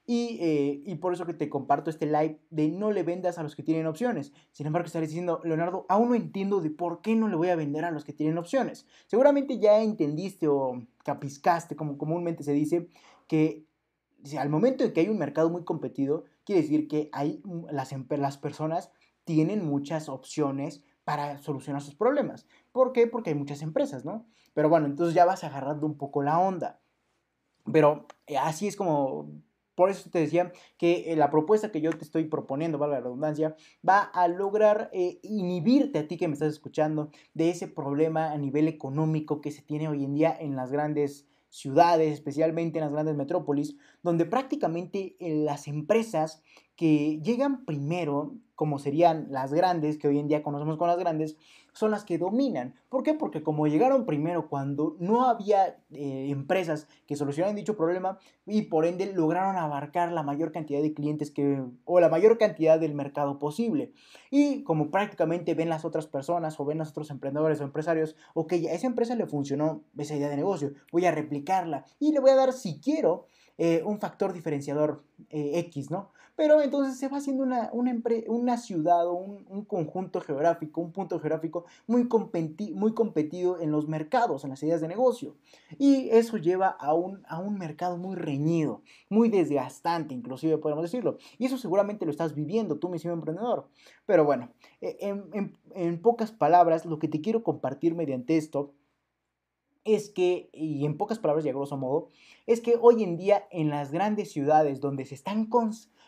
y, eh, y, por eso que te comparto este live de no le vendas a los que tienen opciones. Sin embargo, estaré diciendo, Leonardo, aún no entiendo de por qué no le voy a vender a los que tienen opciones. Seguramente ya entendiste o capiscaste, como comúnmente se dice, que al momento en que hay un mercado muy competido, quiere decir que hay, las, las personas tienen muchas opciones para solucionar sus problemas. ¿Por qué? Porque hay muchas empresas, ¿no? Pero bueno, entonces ya vas agarrando un poco la onda. Pero eh, así es como, por eso te decía que eh, la propuesta que yo te estoy proponiendo, valga la redundancia, va a lograr eh, inhibirte a ti que me estás escuchando de ese problema a nivel económico que se tiene hoy en día en las grandes ciudades, especialmente en las grandes metrópolis, donde prácticamente eh, las empresas que llegan primero, como serían las grandes, que hoy en día conocemos con las grandes, son las que dominan. ¿Por qué? Porque como llegaron primero cuando no había eh, empresas que solucionaran dicho problema y por ende lograron abarcar la mayor cantidad de clientes que, o la mayor cantidad del mercado posible. Y como prácticamente ven las otras personas o ven los otros emprendedores o empresarios, ok, a esa empresa le funcionó esa idea de negocio, voy a replicarla y le voy a dar, si quiero, eh, un factor diferenciador eh, X, ¿no? Pero entonces se va haciendo una, una, ciudad o un, conjunto geográfico, un punto geográfico muy, muy competido en los mercados, en las ideas de negocio. Y eso lleva a un, a un mercado muy reñido, muy desgastante, inclusive podemos decirlo. Y eso seguramente lo estás viviendo tú, mismo emprendedor. Pero bueno, e, en, en pocas palabras, lo que te quiero compartir mediante esto es que, y en pocas palabras y a grosso modo, es que hoy en día en las grandes ciudades donde se están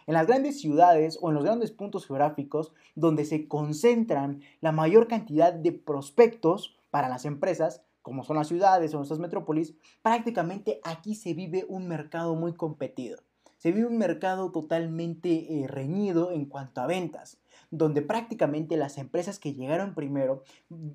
en las grandes ciudades o en los grandes puntos geográficos donde se concentran la mayor cantidad de prospectos para las empresas, como son las ciudades o nuestras metrópolis, prácticamente aquí se vive un mercado muy competido. Se vive un mercado totalmente eh, reñido en cuanto a ventas donde prácticamente las empresas que llegaron primero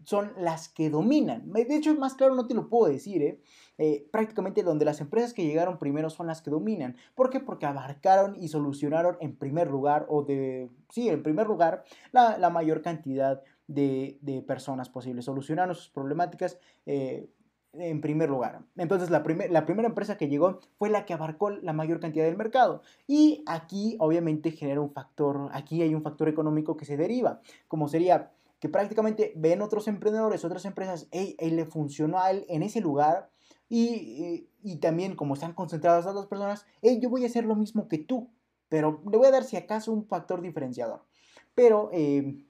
son las que dominan. De hecho, más claro no te lo puedo decir, ¿eh? Eh, prácticamente donde las empresas que llegaron primero son las que dominan. ¿Por qué? Porque abarcaron y solucionaron en primer lugar, o de, sí, en primer lugar, la, mayor cantidad de, personas posibles. Solucionaron sus problemáticas eh, en primer lugar. Entonces la, la primera empresa que llegó fue la que abarcó la mayor cantidad del mercado. Y aquí obviamente genera un factor, aquí hay un factor económico que se deriva, como sería que prácticamente ven otros emprendedores, otras empresas, hey, le funcionó a él en ese lugar. Y, y, también como están concentradas las dos personas, hey, yo voy a hacer lo mismo que tú, pero le voy a dar si acaso un factor diferenciador. Pero eh,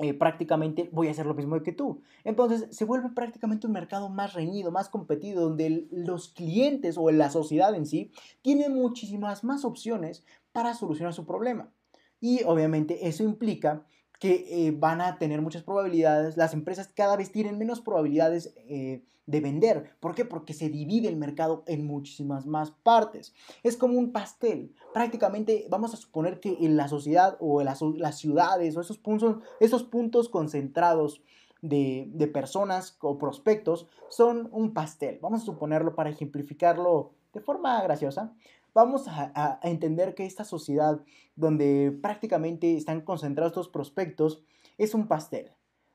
eh, prácticamente voy a hacer lo mismo que tú. Entonces se vuelve prácticamente un mercado más reñido, más competido, donde los clientes o la sociedad en sí tienen muchísimas más opciones para solucionar su problema. Y obviamente eso implica que eh, van a tener muchas probabilidades, las empresas cada vez tienen menos probabilidades eh, de vender. ¿Por qué? Porque se divide el mercado en muchísimas más partes. Es como un pastel. Prácticamente vamos a suponer que en la sociedad o en las, ciudades o esos puntos, esos puntos concentrados de, de personas o prospectos son un pastel. Vamos a suponerlo para ejemplificarlo de forma graciosa vamos a, entender que esta sociedad donde prácticamente están concentrados estos prospectos es un pastel.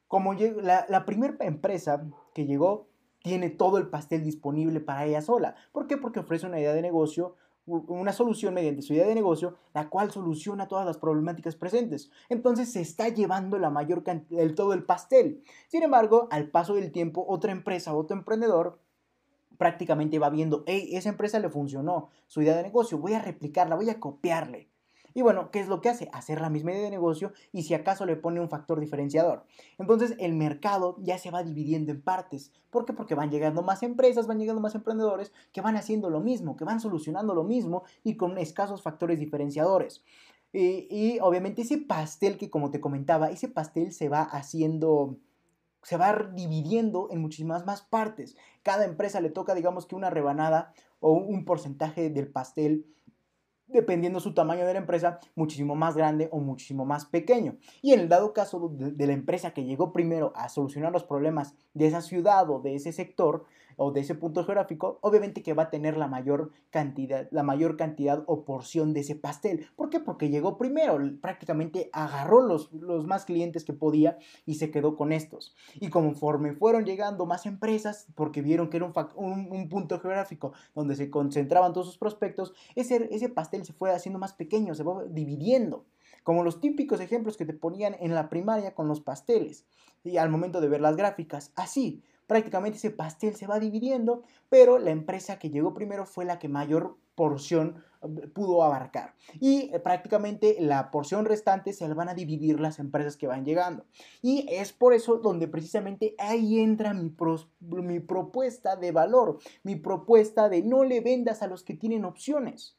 Como la, la primera empresa que llegó tiene todo el pastel disponible para ella sola. ¿Por qué? Porque ofrece una idea de negocio, una solución mediante su idea de negocio, la cual soluciona todas las problemáticas presentes. Entonces se está llevando la mayor cantidad, todo el pastel. Sin embargo, al paso del tiempo, otra empresa, otro emprendedor prácticamente va viendo, hey, esa empresa le funcionó, su idea de negocio, voy a replicarla, voy a copiarle. Y bueno, ¿qué es lo que hace? Hacer la misma idea de negocio y si acaso le pone un factor diferenciador. Entonces el mercado ya se va dividiendo en partes. ¿Por qué? Porque van llegando más empresas, van llegando más emprendedores que van haciendo lo mismo, que van solucionando lo mismo y con escasos factores diferenciadores. Y, y obviamente ese pastel que como te comentaba, ese pastel se va haciendo se va dividiendo en muchísimas más partes. Cada empresa le toca, digamos que una rebanada o un porcentaje del pastel dependiendo su tamaño de la empresa, muchísimo más grande o muchísimo más pequeño. Y en el dado caso de, la empresa que llegó primero a solucionar los problemas de esa ciudad o de ese sector, o de ese punto geográfico, obviamente que va a tener la mayor cantidad, la mayor cantidad o porción de ese pastel. ¿Por qué? Porque llegó primero, prácticamente agarró los, los más clientes que podía y se quedó con estos. Y conforme fueron llegando más empresas, porque vieron que era un, un, punto geográfico donde se concentraban todos sus prospectos, ese, ese pastel se fue haciendo más pequeño, se va dividiendo como los típicos ejemplos que te ponían en la primaria con los pasteles y al momento de ver las gráficas. Así, prácticamente ese pastel se va dividiendo, pero la empresa que llegó primero fue la que mayor porción eh, pudo abarcar. Y eh, prácticamente la porción restante se la van a dividir las empresas que van llegando. Y es por eso donde precisamente ahí entra mi, mi propuesta de valor, mi propuesta de no le vendas a los que tienen opciones.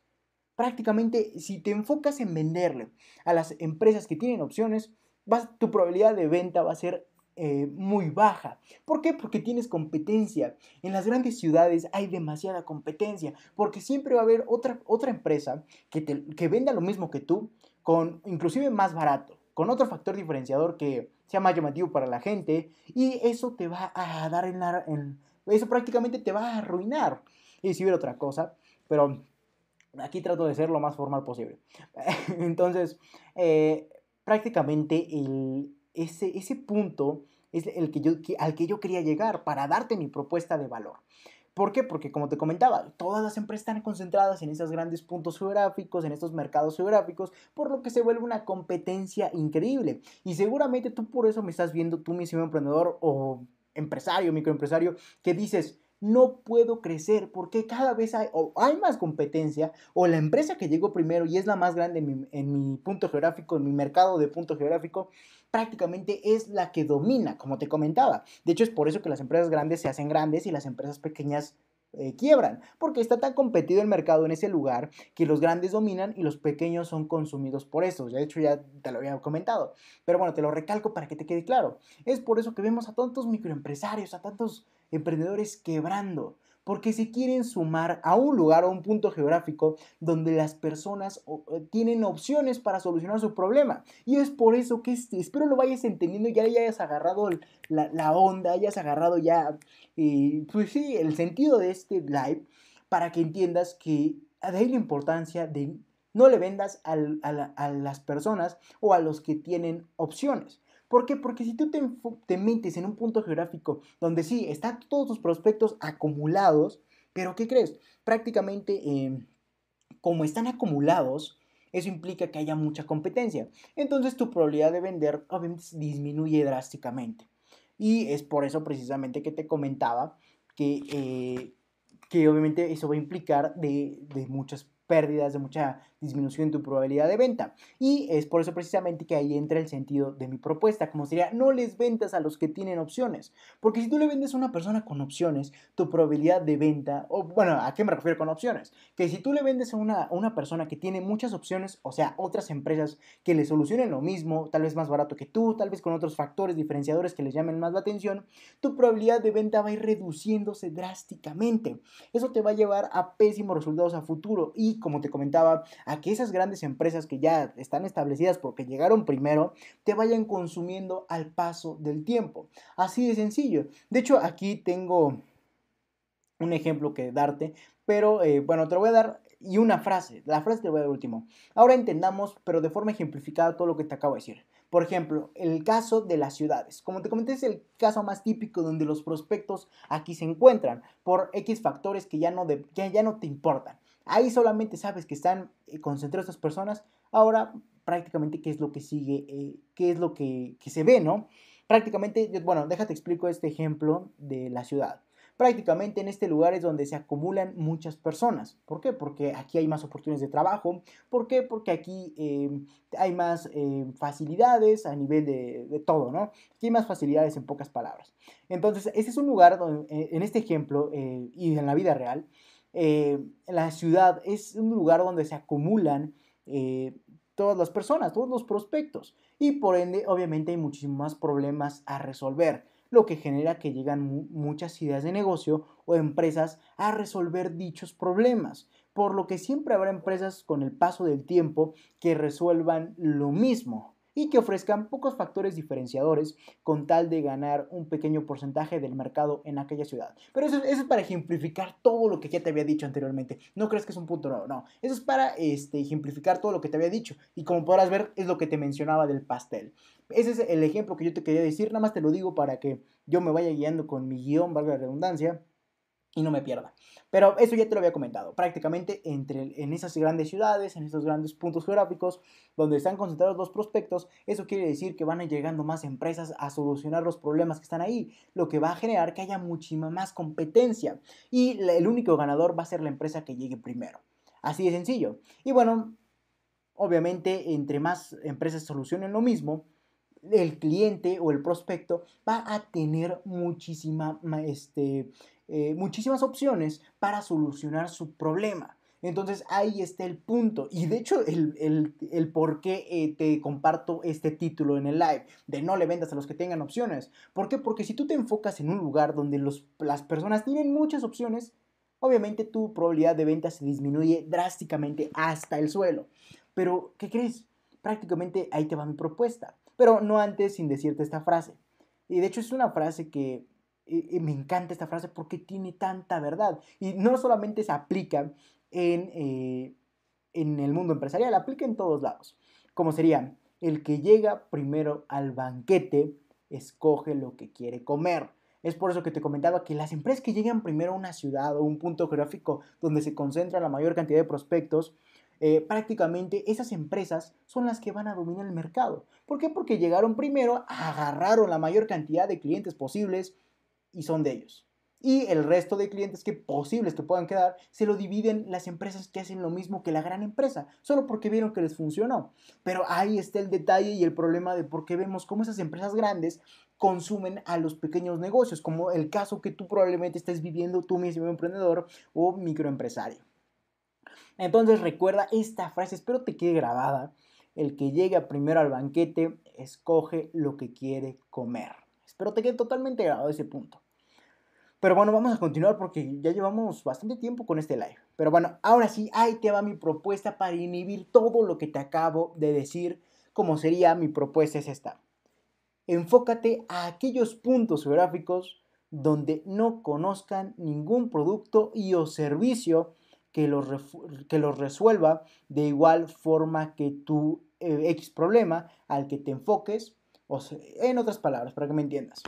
Prácticamente si te enfocas en venderle a las empresas que tienen opciones, vas, tu probabilidad de venta va a ser eh, muy baja. ¿Por qué? Porque tienes competencia. En las grandes ciudades hay demasiada competencia, porque siempre va a haber otra, otra empresa que, te, que venda lo mismo que tú, con inclusive más barato, con otro factor diferenciador que sea más llamativo para la gente, y eso te va a dar en, la, en eso prácticamente te va a arruinar. Y decir otra cosa, pero aquí trato de ser lo más formal posible. Entonces, eh, prácticamente el, ese, ese punto es el que yo, al que yo quería llegar para darte mi propuesta de valor. ¿Por qué? Porque como te comentaba, todas las empresas están concentradas en esos grandes puntos geográficos, en estos mercados geográficos, por lo que se vuelve una competencia increíble. Y seguramente tú por eso me estás viendo, tú mismo emprendedor o empresario, microempresario, que dices, no puedo crecer porque cada vez hay, o hay más competencia o la empresa que llegó primero y es la más grande en mi, punto geográfico, en mi mercado de punto geográfico, prácticamente es la que domina, como te comentaba. De hecho, es por eso que las empresas grandes se hacen grandes y las empresas pequeñas eh, quiebran, porque está tan competido el mercado en ese lugar que los grandes dominan y los pequeños son consumidos por estos. De hecho, ya te lo había comentado. Pero bueno, te lo recalco para que te quede claro. Es por eso que vemos a tantos microempresarios, a tantos emprendedores quebrando, porque se quieren sumar a un lugar o un punto geográfico donde las personas tienen opciones para solucionar su problema. Y es por eso que espero lo vayas entendiendo, ya hayas agarrado la, onda, hayas agarrado ya, eh, pues sí, el sentido de este live, para que entiendas que hay la importancia de no le vendas a, a las personas o a los que tienen opciones. ¿Por qué? Porque si tú te, metes en un punto geográfico donde sí, están todos tus prospectos acumulados, pero ¿qué crees? Prácticamente, em, como están acumulados, eso implica que haya mucha competencia. Entonces tu probabilidad de vender obviamente disminuye drásticamente. Y es por eso precisamente que te comentaba que, eh, que obviamente eso va a implicar de, de muchas pérdidas, de mucha disminución en tu probabilidad de venta. Y es por eso precisamente que ahí entra el sentido de mi propuesta, como sería, no les ventas a los que tienen opciones, porque si tú le vendes a una persona con opciones, tu probabilidad de venta, o bueno, ¿a qué me refiero con opciones? Que si tú le vendes a una, una persona que tiene muchas opciones, o sea, otras empresas que le solucionen lo mismo, tal vez más barato que tú, tal vez con otros factores diferenciadores que les llamen más la atención, tu probabilidad de venta va a ir reduciéndose drásticamente. Eso te va a llevar a pésimos resultados a futuro y, como te comentaba, a a que esas grandes empresas que ya están establecidas porque llegaron primero, te vayan consumiendo al paso del tiempo. Así de sencillo. De hecho, aquí tengo un ejemplo que darte, pero eh, bueno, te lo voy a dar y una frase. La frase te voy a dar último. Ahora entendamos, pero de forma ejemplificada, todo lo que te acabo de decir. Por ejemplo, el caso de las ciudades. Como te comenté, es el caso más típico donde los prospectos aquí se encuentran por X factores que ya no, de, ya no te importan. Ahí solamente sabes que están eh, concentradas estas personas. Ahora, prácticamente, ¿qué es lo que sigue? Eh, ¿Qué es lo que, se ve, no? Prácticamente, bueno, déjate explico este ejemplo de la ciudad prácticamente en este lugar es donde se acumulan muchas personas. ¿Por qué? Porque aquí hay más oportunidades de trabajo. ¿Por qué? Porque aquí eh, hay más eh, facilidades a nivel de, todo, ¿no? Aquí hay más facilidades en pocas palabras. Entonces, este es un lugar donde, eh, en este ejemplo y en la vida real, la ciudad es un lugar donde se acumulan todas las personas, todos los prospectos. Y por ende, obviamente hay muchísimos más problemas a resolver lo que genera que llegan muchas ideas de negocio o empresas a resolver dichos problemas, por lo que siempre habrá empresas con el paso del tiempo que resuelvan lo mismo y que ofrezcan pocos factores diferenciadores con tal de ganar un pequeño porcentaje del mercado en aquella ciudad. Pero eso, es para ejemplificar todo lo que ya te había dicho anteriormente. No crees que es un punto nuevo, no. Eso es para este, ejemplificar todo lo que te había dicho. Y como podrás ver, es lo que te mencionaba del pastel. Ese es el ejemplo que yo te quería decir, nada más te lo digo para que yo me vaya guiando con mi guion, valga la redundancia, y no me pierda. Pero eso ya te lo había comentado. Prácticamente entre, en esas grandes ciudades, en esos grandes puntos geográficos donde están concentrados los prospectos, eso quiere decir que van llegando más empresas a solucionar los problemas que están ahí, lo que va a generar que haya muchísima más competencia. Y el único ganador va a ser la empresa que llegue primero. Así de sencillo. Y bueno, obviamente entre más empresas solucionen lo mismo, el cliente o el prospecto va a tener muchísima, este, eh, muchísimas opciones para solucionar su problema. Entonces ahí está el punto. Y de hecho el, por qué eh, te comparto este título en el live, de no le vendas a los que tengan opciones. ¿Por qué? Porque si tú te enfocas en un lugar donde los, las personas tienen muchas opciones, obviamente tu probabilidad de venta se disminuye drásticamente hasta el suelo. Pero, ¿qué crees? Prácticamente ahí te va mi propuesta. Pero no antes sin decirte esta frase. Y de hecho es una frase que me encanta esta frase porque tiene tanta verdad. Y no solamente se aplica en, eh, en el mundo empresarial, aplica en todos lados. Como sería, el que llega primero al banquete escoge lo que quiere comer. Es por eso que te comentaba que las empresas que llegan primero a una ciudad o un punto geográfico donde se concentra la mayor cantidad de prospectos, eh, prácticamente esas empresas son las que van a dominar el mercado. ¿Por qué? Porque llegaron primero, agarraron la mayor cantidad de clientes posibles y son de ellos. Y el resto de clientes que posibles que puedan quedar, se lo dividen las empresas que hacen lo mismo que la gran empresa, solo porque vieron que les funcionó. Pero ahí está el detalle y el problema de por qué vemos cómo esas empresas grandes consumen a los pequeños negocios, como el caso que tú probablemente estés viviendo tú mismo emprendedor o microempresario. Entonces recuerda esta frase, espero te quede grabada. El que llega primero al banquete escoge lo que quiere comer. Espero te quede totalmente grabado ese punto. Pero bueno, vamos a continuar porque ya llevamos bastante tiempo con este live. Pero bueno, ahora sí, ahí te va mi propuesta para inhibir todo lo que te acabo de decir. Como sería mi propuesta es esta. Enfócate a aquellos puntos geográficos donde no conozcan ningún producto y o servicio que los, que los resuelva de igual forma que tu eh, X problema al que te enfoques, o en otras palabras, para que me entiendas.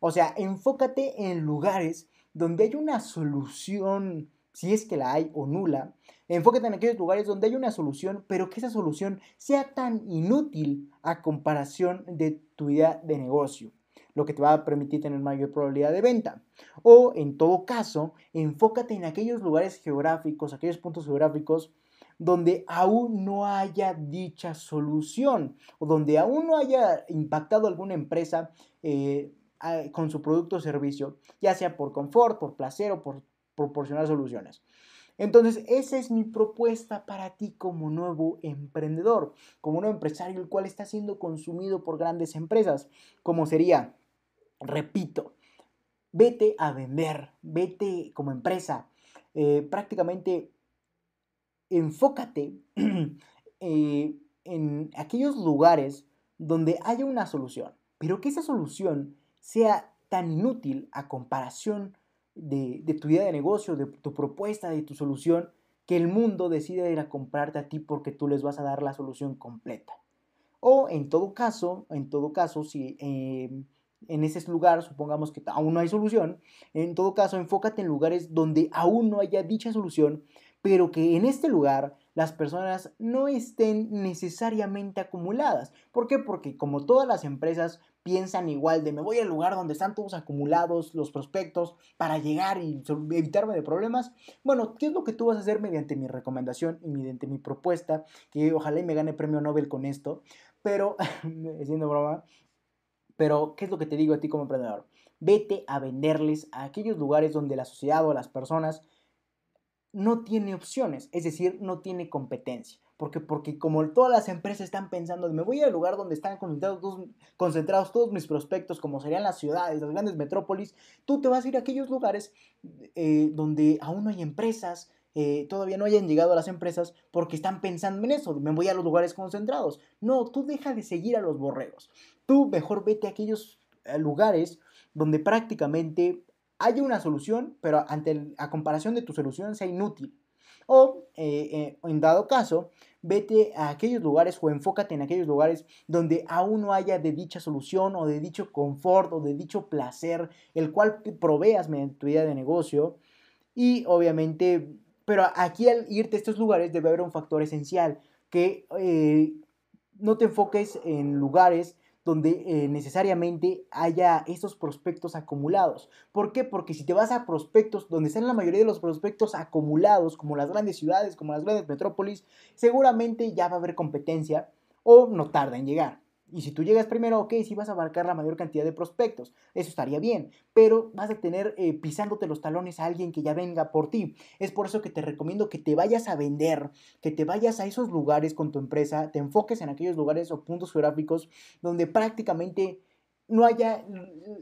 O sea, enfócate en lugares donde hay una solución, si es que la hay o nula. Enfócate en aquellos lugares donde hay una solución, pero que esa solución sea tan inútil a comparación de tu idea de negocio lo que te va a permitir tener mayor probabilidad de venta. O en todo caso, enfócate en aquellos lugares geográficos, aquellos puntos geográficos donde aún no haya dicha solución o donde aún no haya impactado alguna empresa eh, con su producto o servicio, ya sea por confort, por placer o por proporcionar soluciones. Entonces, esa es mi propuesta para ti como nuevo emprendedor, como nuevo empresario, el cual está siendo consumido por grandes empresas, como sería Repito, vete a vender, vete como empresa. Eh, prácticamente enfócate eh, en aquellos lugares donde haya una solución, pero que esa solución sea tan inútil a comparación de, tu idea de negocio, de tu propuesta, de tu solución, que el mundo decide ir a comprarte a ti porque tú les vas a dar la solución completa. O en todo caso, en todo caso, si em, en ese lugar supongamos que aún no hay solución, en todo caso enfócate en lugares donde aún no haya dicha solución, pero que en este lugar las personas no estén necesariamente acumuladas. ¿Por qué? Porque como todas las empresas piensan igual de me voy al lugar donde están todos acumulados los prospectos para llegar y evitarme de problemas. Bueno, ¿qué es lo que tú vas a hacer mediante mi recomendación y mediante mi propuesta? Que ojalá y me gane premio Nobel con esto. Pero, siendo broma, pero ¿qué es lo que te digo a ti como emprendedor? Vete a venderles a aquellos lugares donde la sociedad o las personas no tiene opciones, es decir, no tiene competencia. Porque, porque como todas las empresas están pensando, me voy al lugar donde están concentrados todos, mis prospectos, como serían las ciudades, las grandes metrópolis, tú te vas a ir a aquellos lugares eh, donde aún no hay empresas, eh, todavía no hayan llegado a las empresas porque están pensando en eso, me voy a los lugares concentrados. No, tú deja de seguir a los borregos. Tú mejor vete a aquellos eh, lugares donde prácticamente haya una solución, pero ante a comparación de tu solución sea inútil. O, eh, eh, en dado caso, vete a aquellos lugares o enfócate en aquellos lugares donde aún no haya de dicha solución o de dicho confort o de dicho placer, el cual proveas mediante tu idea de negocio. Y obviamente, pero aquí al irte a estos lugares debe haber un factor esencial, que eh, no te enfoques en lugares donde eh, necesariamente haya esos prospectos acumulados. ¿Por qué? Porque si te vas a prospectos donde están la mayoría de los prospectos acumulados, como las grandes ciudades, como las grandes metrópolis, seguramente ya va a haber competencia o no tarda en llegar. Y si tú llegas primero, ok, sí vas a abarcar la mayor cantidad de prospectos, eso estaría bien, pero vas a tener eh, pisándote los talones a alguien que ya venga por ti. Es por eso que te recomiendo que te vayas a vender, que te vayas a esos lugares con tu empresa, te enfoques en aquellos lugares o puntos geográficos donde prácticamente no haya,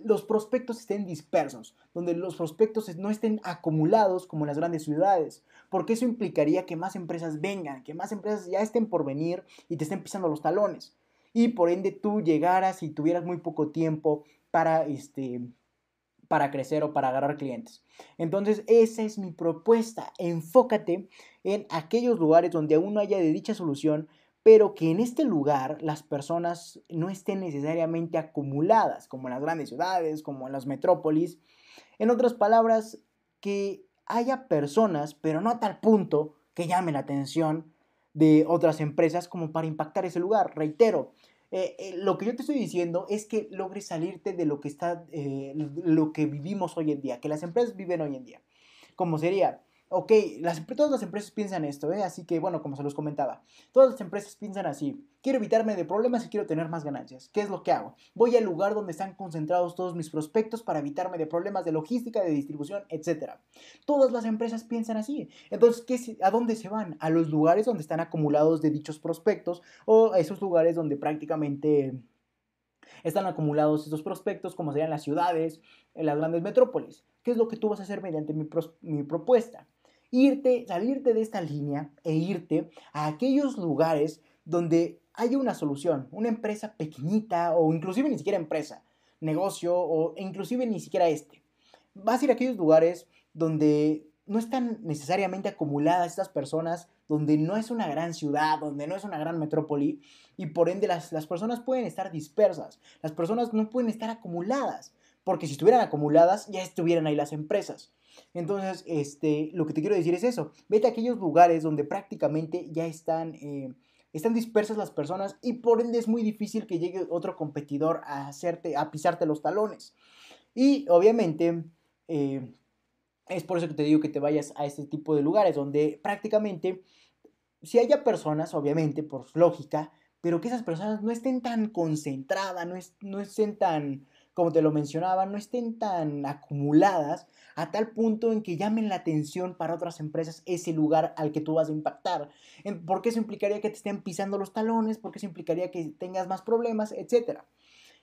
los prospectos estén dispersos, donde los prospectos no estén acumulados como en las grandes ciudades, porque eso implicaría que más empresas vengan, que más empresas ya estén por venir y te estén pisando los talones y por ende tú llegaras y tuvieras muy poco tiempo para, este, para crecer o para agarrar clientes. Entonces, esa es mi propuesta. Enfócate en aquellos lugares donde aún no haya de dicha solución, pero que en este lugar las personas no estén necesariamente acumuladas, como en las grandes ciudades, como en las metrópolis. En otras palabras, que haya personas, pero no a tal punto que llame la atención de otras empresas como para impactar ese lugar. Reitero, eh, eh, lo que yo te estoy diciendo es que logres salirte de lo que está, eh, lo que vivimos hoy en día, que las empresas viven hoy en día. Como sería, ok, las, todas las empresas piensan esto, ¿eh? así que bueno, como se los comentaba, todas las empresas piensan así, quiero evitarme de problemas y quiero tener más ganancias. ¿Qué es lo que hago? Voy al lugar donde están concentrados todos mis prospectos para evitarme de problemas de logística, de distribución, etc. Todas las empresas piensan así. Entonces, ¿qué, ¿a dónde se van? A los lugares donde están acumulados de dichos prospectos o a esos lugares donde prácticamente están acumulados estos prospectos, como serían las ciudades, en las grandes metrópolis. ¿Qué es lo que tú vas a hacer mediante mi, mi propuesta? Irte, salirte de esta línea e irte a aquellos lugares donde haya una solución, una empresa pequeñita o inclusive ni siquiera empresa, negocio o inclusive ni siquiera este. Vas a ir a aquellos lugares donde no están necesariamente acumuladas estas personas, donde no es una gran ciudad, donde no es una gran metrópoli, y por ende las, las, personas pueden estar dispersas, las personas no pueden estar acumuladas, porque si estuvieran acumuladas ya estuvieran ahí las empresas. Entonces, este, lo que te quiero decir es eso. Vete a aquellos lugares donde prácticamente ya están, eh, están dispersas las personas y por ende es muy difícil que llegue otro competidor a hacerte, a pisarte los talones. Y obviamente, eh, es por eso que te digo que te vayas a este tipo de lugares donde prácticamente, si haya personas, obviamente, por lógica, pero que esas personas no estén tan concentradas, no, no estén tan como te lo mencionaba, no estén tan acumuladas a tal punto en que llamen la atención para otras empresas ese lugar al que tú vas a impactar. Porque eso implicaría que te estén pisando los talones, porque eso implicaría que tengas más problemas, etc.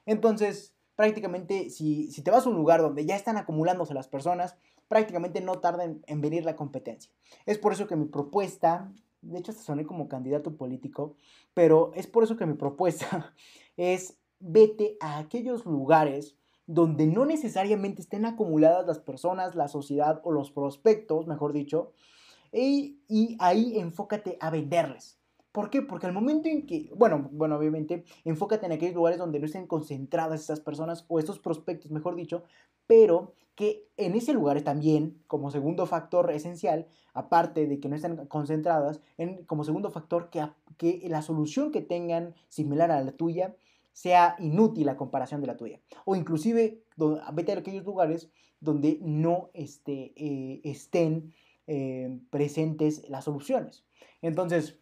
Entonces, prácticamente, si, si te vas a un lugar donde ya están acumulándose las personas, prácticamente no tarda en, venir la competencia. Es por eso que mi propuesta de hecho hasta soné como candidato político, pero es por eso que mi propuesta es vete a aquellos lugares donde no necesariamente estén acumuladas las personas, la sociedad o los prospectos, mejor dicho, y, ahí enfócate a venderles. ¿Por qué? Porque al momento en que, bueno, bueno, obviamente, enfócate en aquellos lugares donde no estén concentradas estas personas o estos prospectos, mejor dicho, pero que en ese lugar también, como segundo factor esencial, aparte de que no estén concentradas, en, como segundo factor, que la solución que tengan similar a la tuya sea inútil a comparación de la tuya. O inclusive, vete a aquellos lugares donde no este, eh, estén eh, presentes las soluciones. Entonces,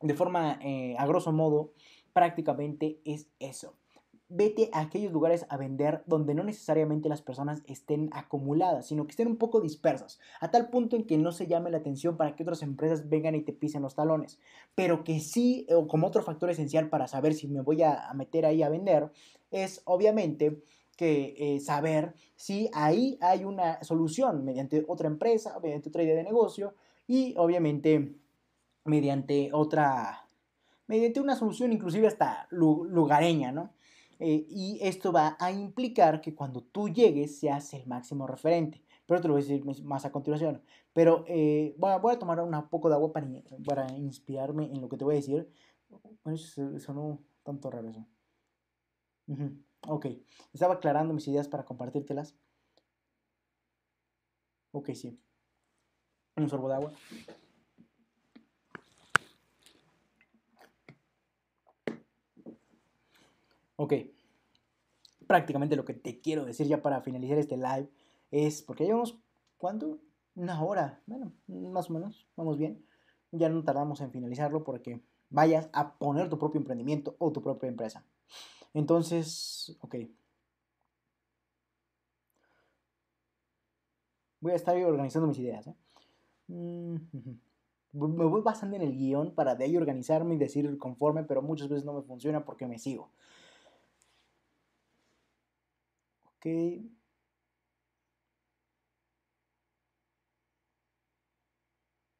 de forma, eh, a grosso modo, prácticamente es eso vete a aquellos lugares a vender donde no necesariamente las personas estén acumuladas, sino que estén un poco dispersas, a tal punto en que no se llame la atención para que otras empresas vengan y te pisen los talones, pero que sí, o como otro factor esencial para saber si me voy a, meter ahí a vender, es obviamente que eh, saber si ahí hay una solución mediante otra empresa, mediante otra idea de negocio y obviamente mediante otra, mediante una solución inclusive hasta lugareña, ¿no? Eh, y esto va a implicar que cuando tú llegues seas el máximo referente. Pero te lo voy a decir más a continuación. Pero eh, voy a tomar un poco de agua para, inspirarme en lo que te voy a decir. Bueno, sonó tanto raro eso. Ok, estaba aclarando mis ideas para compartírtelas. Ok, sí. Un sorbo de agua. Ok, prácticamente lo que te quiero decir ya para finalizar este live es, porque llevamos, ¿cuánto? Una hora, bueno, más o menos, vamos bien. Ya no tardamos en finalizarlo porque vayas a poner tu propio emprendimiento o tu propia empresa. Entonces, ok. Voy a estar organizando mis ideas. ¿eh? Mm, me voy basando en el guion para de ahí organizarme y decir conforme, pero muchas veces no me funciona porque me sigo.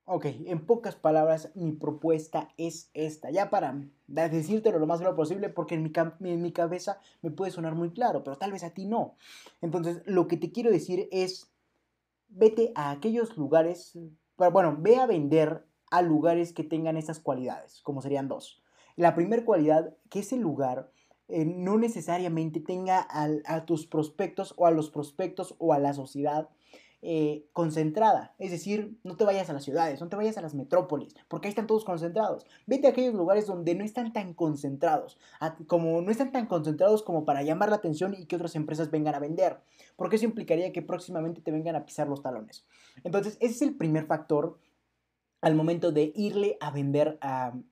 Ok. En pocas palabras, mi propuesta es esta. Ya para decírtelo lo más claro posible, porque en mi, en mi cabeza me puede sonar muy claro, pero tal vez a ti no. Entonces, lo que te quiero decir es, vete a aquellos lugares, bueno, ve a vender a lugares que tengan esas cualidades, como serían dos. La primera cualidad, que ese lugar eh, no necesariamente tenga a tus prospectos o a los prospectos o a la sociedad eh, concentrada. Es decir, no te vayas a las ciudades, no te vayas a las metrópolis, porque ahí están todos concentrados. Vete a aquellos lugares donde no están tan concentrados, como no están tan concentrados como para llamar la atención y que otras empresas vengan a vender, porque eso implicaría que próximamente te vengan a pisar los talones. Entonces, ese es el primer factor al momento de irle a vender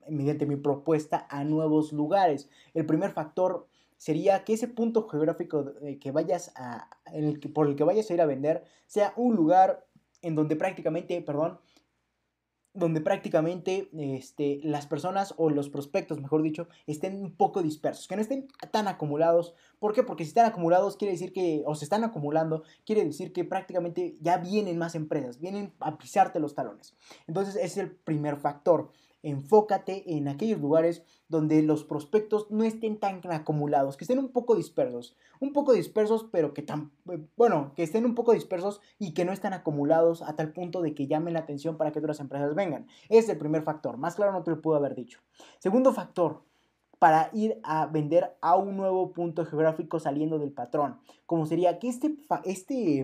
mediante mi propuesta a nuevos lugares. El primer factor sería que ese punto geográfico eh, que vayas a, el por el que vayas a ir a vender sea un lugar en donde prácticamente, perdón, donde prácticamente este, las personas o los prospectos, mejor dicho, estén un poco dispersos, que no estén tan acumulados. ¿Por qué? Porque si están acumulados quiere decir que, o se están acumulando, quiere decir que prácticamente ya vienen más empresas, vienen a pisarte los talones. Entonces ese es el primer factor enfócate en aquellos lugares donde los prospectos no estén tan acumulados, que estén un poco dispersos, un poco dispersos, pero que tan, bueno, que estén un poco dispersos y que no estén acumulados a tal punto de que llamen la atención para que otras empresas vengan. Ese es el primer factor, más claro no te lo puedo haber dicho. Segundo factor, para ir a vender a un nuevo punto geográfico saliendo del patrón, como sería que este, este,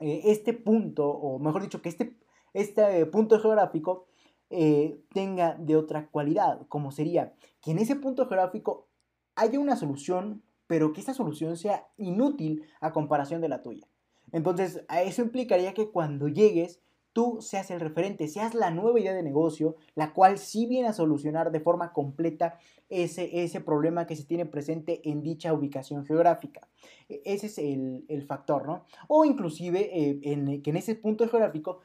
eh, este punto, o mejor dicho, que este, este punto geográfico eh, tenga de otra cualidad, como sería que en ese punto geográfico haya una solución, pero que esa solución sea inútil a comparación de la tuya. Entonces, eso implicaría que cuando llegues, tú seas el referente, seas la nueva idea de negocio, la cual sí viene a solucionar de forma completa ese, ese problema que se tiene presente en dicha ubicación geográfica. E, ese es el, factor, ¿no? O inclusive eh, que en ese punto geográfico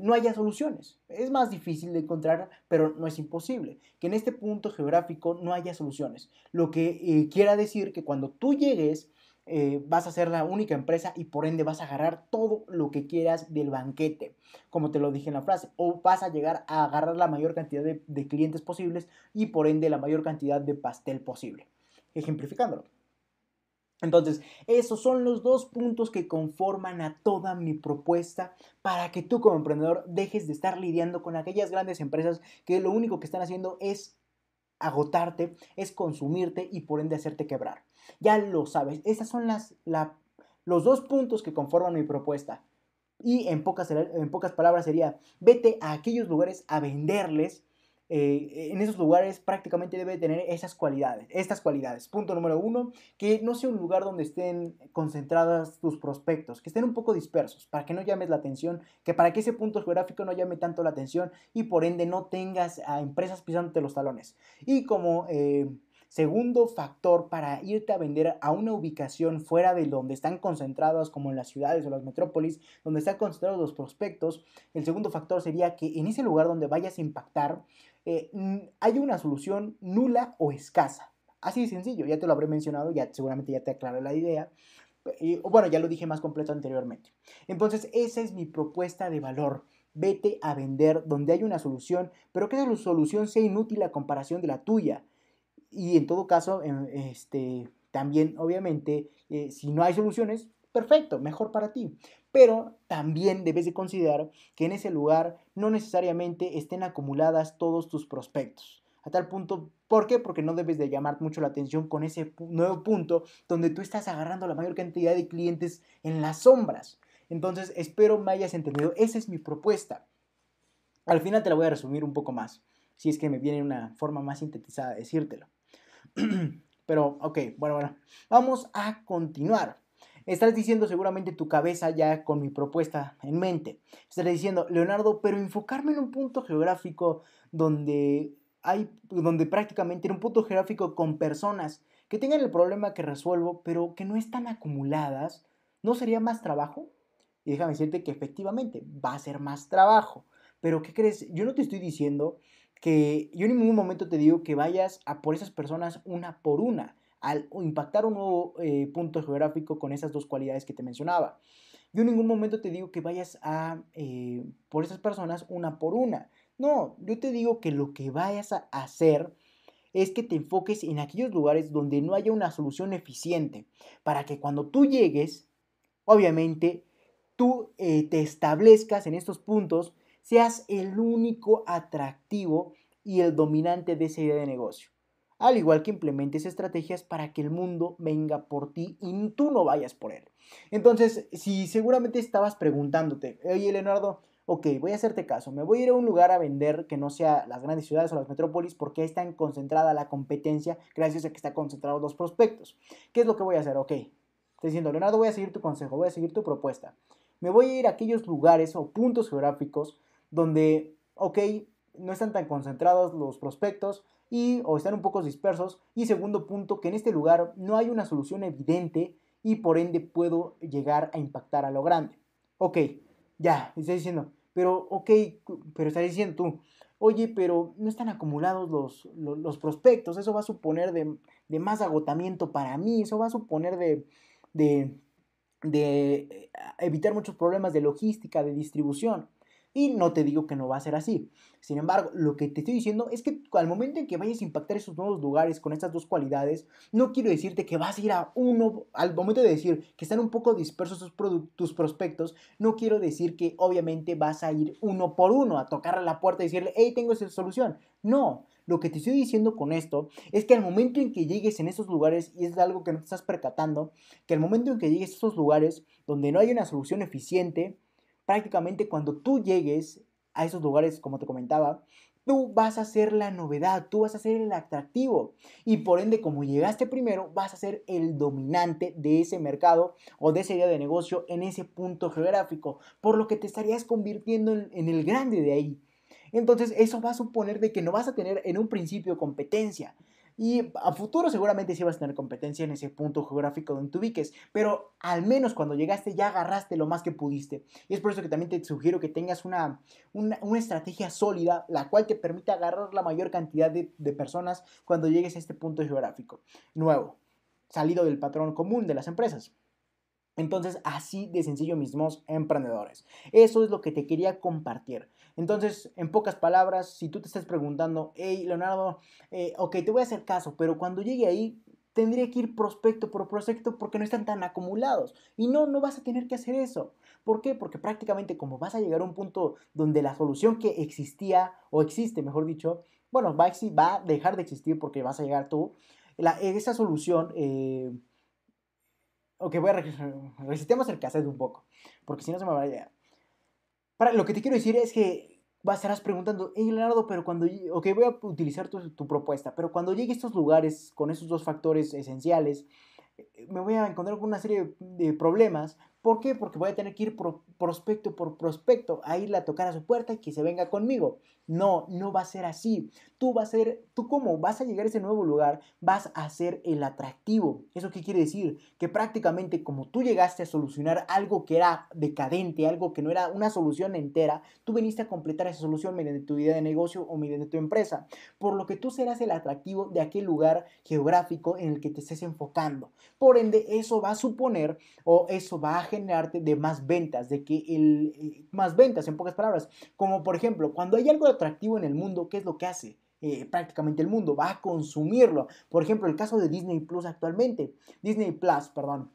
no haya soluciones. Es más difícil de encontrar, pero no es imposible. Que en este punto geográfico no haya soluciones. Lo que eh, quiera decir que cuando tú llegues, eh, vas a ser la única empresa y por ende vas a agarrar todo lo que quieras del banquete, como te lo dije en la frase, o vas a llegar a agarrar la mayor cantidad de, de clientes posibles y por ende la mayor cantidad de pastel posible, ejemplificándolo. Entonces, esos son los dos puntos que conforman a toda mi propuesta para que tú como emprendedor dejes de estar lidiando con aquellas grandes empresas que lo único que están haciendo es agotarte, es consumirte y por ende hacerte quebrar. Ya lo sabes, esas son las, los dos puntos que conforman mi propuesta. Y en pocas, en pocas palabras sería, vete a aquellos lugares a venderles eh, en esos lugares prácticamente debe tener esas cualidades, estas cualidades. Punto número uno, que no sea un lugar donde estén concentradas tus prospectos, que estén un poco dispersos, para que no llames la atención, que para que ese punto geográfico no llame tanto la atención y por ende no tengas a empresas pisándote los talones. Y como... Eh, Segundo factor para irte a vender a una ubicación fuera de donde están concentradas, como en las ciudades o las metrópolis, donde están concentrados los prospectos, el segundo factor sería que en ese lugar donde vayas a impactar, eh, hay una solución nula o escasa. Así de sencillo, ya te lo habré mencionado, ya seguramente ya te aclaré la idea. bueno, ya lo dije más completo anteriormente. Entonces, esa es mi propuesta de valor. Vete a vender donde hay una solución, pero que esa solución sea inútil a comparación de la tuya. Y en todo caso, em, este, también, obviamente, eh, si no hay soluciones, perfecto, mejor para ti. Pero también debes de considerar que en ese lugar no necesariamente estén acumuladas todos tus prospectos. A tal punto, ¿por qué? Porque no debes de llamar mucho la atención con ese nuevo punto donde tú estás agarrando la mayor cantidad de clientes en las sombras. Entonces, espero me hayas entendido. Esa es mi propuesta. Al final te la voy a resumir un poco más, si es que me viene una forma más sintetizada de decírtelo. Pero, ok, bueno, bueno, vamos a continuar. Estás diciendo seguramente tu cabeza ya con mi propuesta en mente. Estás diciendo, Leonardo, pero enfocarme en un punto geográfico donde hay, donde prácticamente en un punto geográfico con personas que tengan el problema que resuelvo, pero que no están acumuladas, ¿no sería más trabajo? Y déjame decirte que efectivamente va a ser más trabajo. Pero ¿qué crees? Yo no te estoy diciendo que yo en ningún momento te digo que vayas a por esas personas una por una, al impactar un nuevo eh, punto geográfico con esas dos cualidades que te mencionaba. Yo en ningún momento te digo que vayas a eh, por esas personas una por una. No, yo te digo que lo que vayas a hacer es que te enfoques en aquellos lugares donde no haya una solución eficiente, para que cuando tú llegues, obviamente, tú eh, te establezcas en estos puntos seas el único atractivo y el dominante de esa idea de negocio. Al igual que implementes estrategias para que el mundo venga por ti y tú no vayas por él. Entonces, si seguramente estabas preguntándote, oye Leonardo, ok, voy a hacerte caso, me voy a ir a un lugar a vender que no sea las grandes ciudades o las metrópolis porque ahí está concentrada la competencia gracias a que están concentrados los prospectos. ¿Qué es lo que voy a hacer? Ok, estoy diciendo, Leonardo, voy a seguir tu consejo, voy a seguir tu propuesta. Me voy a ir a aquellos lugares o puntos geográficos donde, ok, no están tan concentrados los prospectos o están un poco dispersos. Y segundo punto, que en este lugar no hay una solución evidente y por ende puedo llegar a impactar a lo grande. Ok, ya, estás diciendo, pero ok, pero estás diciendo tú, oye, pero no están acumulados los, los, prospectos, eso va a suponer de, de, más agotamiento para mí, eso va a suponer de, de, de eh, evitar muchos problemas de logística, de distribución. Y no te digo que no va a ser así. Sin embargo, lo que te estoy diciendo es que al momento en que vayas a impactar esos nuevos lugares con estas dos cualidades, no quiero decirte que vas a ir a uno, al momento de decir que están un poco dispersos tus, tus prospectos, no quiero decir que obviamente vas a ir uno por uno a tocar a la puerta y decirle, hey, tengo esa solución. No, lo que te estoy diciendo con esto es que al momento en que llegues en esos lugares, y es algo que no te estás percatando, que al momento en que llegues a esos lugares donde no hay una solución eficiente, prácticamente cuando tú llegues a esos lugares, como te comentaba, tú vas a ser la novedad, tú vas a ser el atractivo. Y por ende, como llegaste primero, vas a ser el dominante de ese mercado o de esa idea de negocio en ese punto geográfico, por lo que te estarías convirtiendo en, el grande de ahí. Entonces, eso va a suponer de que no vas a tener en un principio competencia, y a futuro seguramente sí vas a tener competencia en ese punto geográfico donde te ubiques, pero al menos cuando llegaste ya agarraste lo más que pudiste. Y es por eso que también te sugiero que tengas una, una, estrategia sólida, la cual te permita agarrar la mayor cantidad de, de personas cuando llegues a este punto geográfico nuevo. salido del patrón común de las empresas. Entonces, así de sencillo, mismos emprendedores. Eso es lo que te quería compartir. Entonces, en pocas palabras, si tú te estás preguntando, hey, Leonardo, eh, ok, te voy a hacer caso, pero cuando llegue ahí, tendría que ir prospecto por prospecto porque no están tan acumulados. Y no, no vas a tener que hacer eso. ¿Por qué? Porque prácticamente como vas a llegar a un punto donde la solución que existía, o existe, mejor dicho, bueno, va a, va a dejar de existir porque vas a llegar tú, esa solución... Eh, ok, voy a resetemos el cassette un poco, porque si no se me va a. Para, lo que te quiero decir es que vas estarás preguntando, hey Leonardo, pero cuando, ok, voy a utilizar tu, tu, propuesta, pero cuando llegue a estos lugares con esos dos factores esenciales, eh, me voy a encontrar con una serie de problemas ¿Por qué? Porque voy a tener que ir prospecto por prospecto a irle a tocar a su puerta y que se venga conmigo. No, no va a ser así. Tú vas a ser, tú como vas a llegar a ese nuevo lugar, vas a ser el atractivo. ¿Eso qué quiere decir? Que prácticamente como tú llegaste a solucionar algo que era decadente, algo que no era una solución entera, tú viniste a completar esa solución mediante tu idea de negocio o mediante tu empresa. Por lo que tú serás el atractivo de aquel lugar geográfico en el que te estés enfocando. Por ende, eso va a suponer o eso va a generarte de más ventas, de que el, eh, más ventas en pocas palabras, como por ejemplo, cuando hay algo atractivo en el mundo, ¿qué es lo que hace? Eh, prácticamente el mundo va a consumirlo. Por ejemplo, el caso de Disney Plus actualmente, Disney Plus, perdón,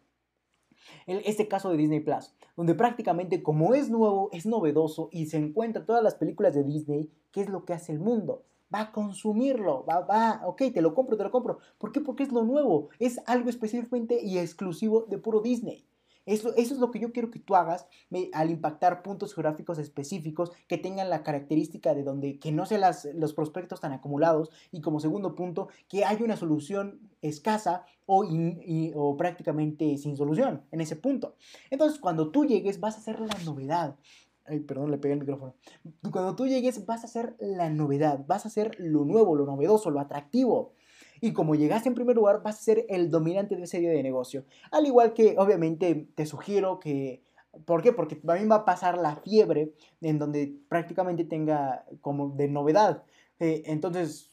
este caso de Disney Plus, donde prácticamente como es nuevo, es novedoso y se encuentra todas las películas de Disney, ¿qué es lo que hace el mundo? Va a consumirlo, va, va, ok, te lo compro, te lo compro. ¿Por qué? Porque es lo nuevo, es algo específicamente y exclusivo de puro Disney. Eso, es lo que yo quiero que tú hagas al impactar puntos geográficos específicos que tengan la característica de donde que no sean los prospectos tan acumulados y como segundo punto que haya una solución escasa o, o prácticamente sin solución en ese punto. Entonces cuando tú llegues vas a hacer la novedad. Ay, perdón, le pegué el micrófono. Cuando tú llegues vas a hacer la novedad, vas a hacer lo nuevo, lo novedoso, lo atractivo. Y como llegaste en primer lugar, vas a ser el dominante de ese día de negocio. Al igual que, obviamente, te sugiero que ¿Por qué? Porque a va a pasar la fiebre en donde prácticamente tenga como de novedad. Eh, entonces,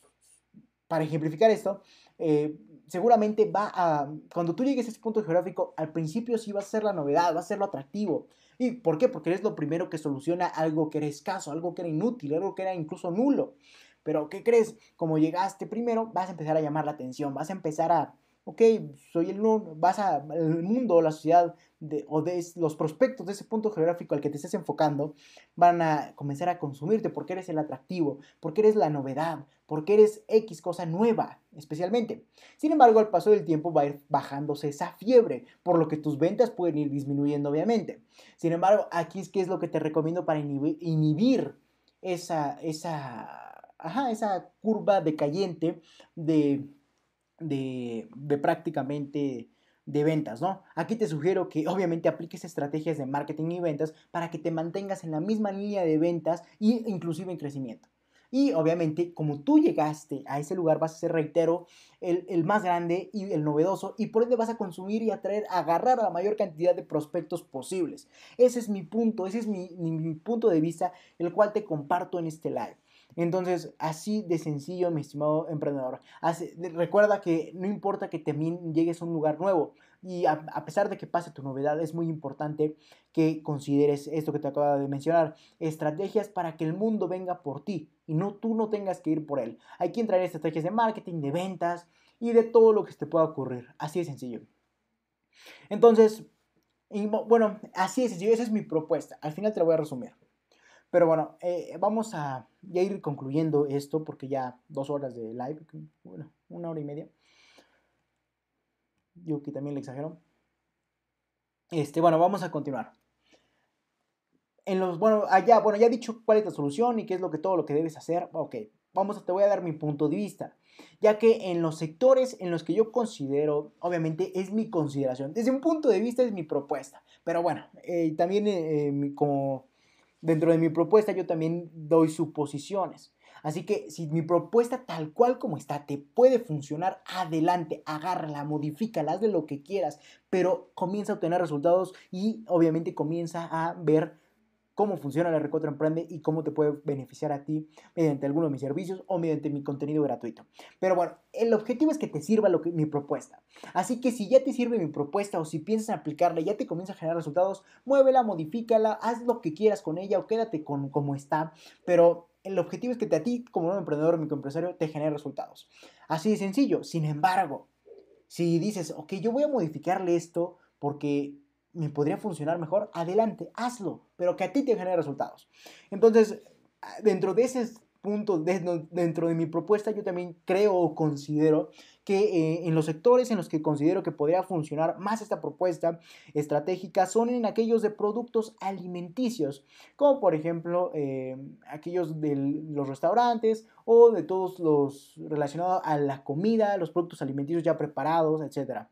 para ejemplificar esto, eh, seguramente va a, cuando tú llegues a ese punto geográfico, al principio sí va a ser la novedad, va a ser lo atractivo. ¿Y por qué? Porque eres lo primero que soluciona algo que era escaso, algo que era inútil, algo que era incluso nulo. Pero, ¿qué crees? Como llegaste primero, vas a empezar a llamar la atención, vas a empezar a, ok, soy el, vas a, el mundo, la sociedad de, o de los prospectos de ese punto geográfico al que te estés enfocando van a comenzar a consumirte porque eres el atractivo, porque eres la novedad, porque eres X cosa nueva, especialmente. Sin embargo, al paso del tiempo va a ir bajándose esa fiebre, por lo que tus ventas pueden ir disminuyendo, obviamente. Sin embargo, aquí es que es lo que te recomiendo para inhibir, inhibir esa, esa ajá, esa curva decayente de, de, de prácticamente de ventas, ¿no? Aquí te sugiero que obviamente apliques estrategias de marketing y ventas para que te mantengas en la misma línea de ventas e inclusive en crecimiento. Y obviamente, como tú llegaste a ese lugar, vas a ser, reitero, el, el, más grande y el novedoso, y por ende vas a consumir y atraer, agarrar a la mayor cantidad de prospectos posibles. Ese es mi punto, ese es mi, mi punto de vista, el cual te comparto en este live. Entonces, así de sencillo, mi estimado emprendedor. recuerda que no importa que también llegues a un lugar nuevo y a, pesar de que pase tu novedad, es muy importante que consideres esto que te acabo de mencionar, estrategias para que el mundo venga por ti y no tú no tengas que ir por él. Hay que entrar en estrategias de marketing, de ventas y de todo lo que te pueda ocurrir. Así de sencillo. Entonces, bueno, así de sencillo, esa es mi propuesta. Al final te lo voy a resumir. Pero bueno, eh, vamos a ya ir concluyendo esto porque ya dos horas de live, bueno, una hora y media. Yo que también le exagero. Este, bueno, vamos a continuar. En los, bueno, allá, bueno, ya he dicho cuál es la solución y qué es lo que todo lo que debes hacer. Ok, vamos, a, te voy a dar mi punto de vista. Ya que en los sectores en los que yo considero, obviamente es mi consideración. Desde un punto de vista es mi propuesta. Pero bueno, eh, también eh, como Dentro de mi propuesta yo también doy suposiciones. Así que si mi propuesta tal cual como está te puede funcionar, adelante, agárrala, modifícala, haz de lo que quieras, pero comienza a obtener resultados y obviamente comienza a ver cómo funciona la Recotra Emprende y cómo te puede beneficiar a ti mediante alguno de mis servicios o mediante mi contenido gratuito. Pero bueno, el objetivo es que te sirva lo que, mi propuesta. Así que si ya te sirve mi propuesta o si piensas aplicarla, ya te comienza a generar resultados, muévela, modifícala, haz lo que quieras con ella o quédate con como está. Pero el objetivo es que te, a ti, como un emprendedor microempresario, te genere resultados. Así de sencillo. Sin embargo, si dices, ok, yo voy a modificarle esto porque me podría funcionar mejor, adelante, hazlo, pero que a ti te genere resultados. Entonces, dentro de ese punto, dentro de mi propuesta, yo también creo o considero que eh, en los sectores en los que considero que podría funcionar más esta propuesta estratégica son en aquellos de productos alimenticios, como por ejemplo eh, aquellos de los restaurantes o de todos los relacionados a la comida, los productos alimenticios ya preparados, etc.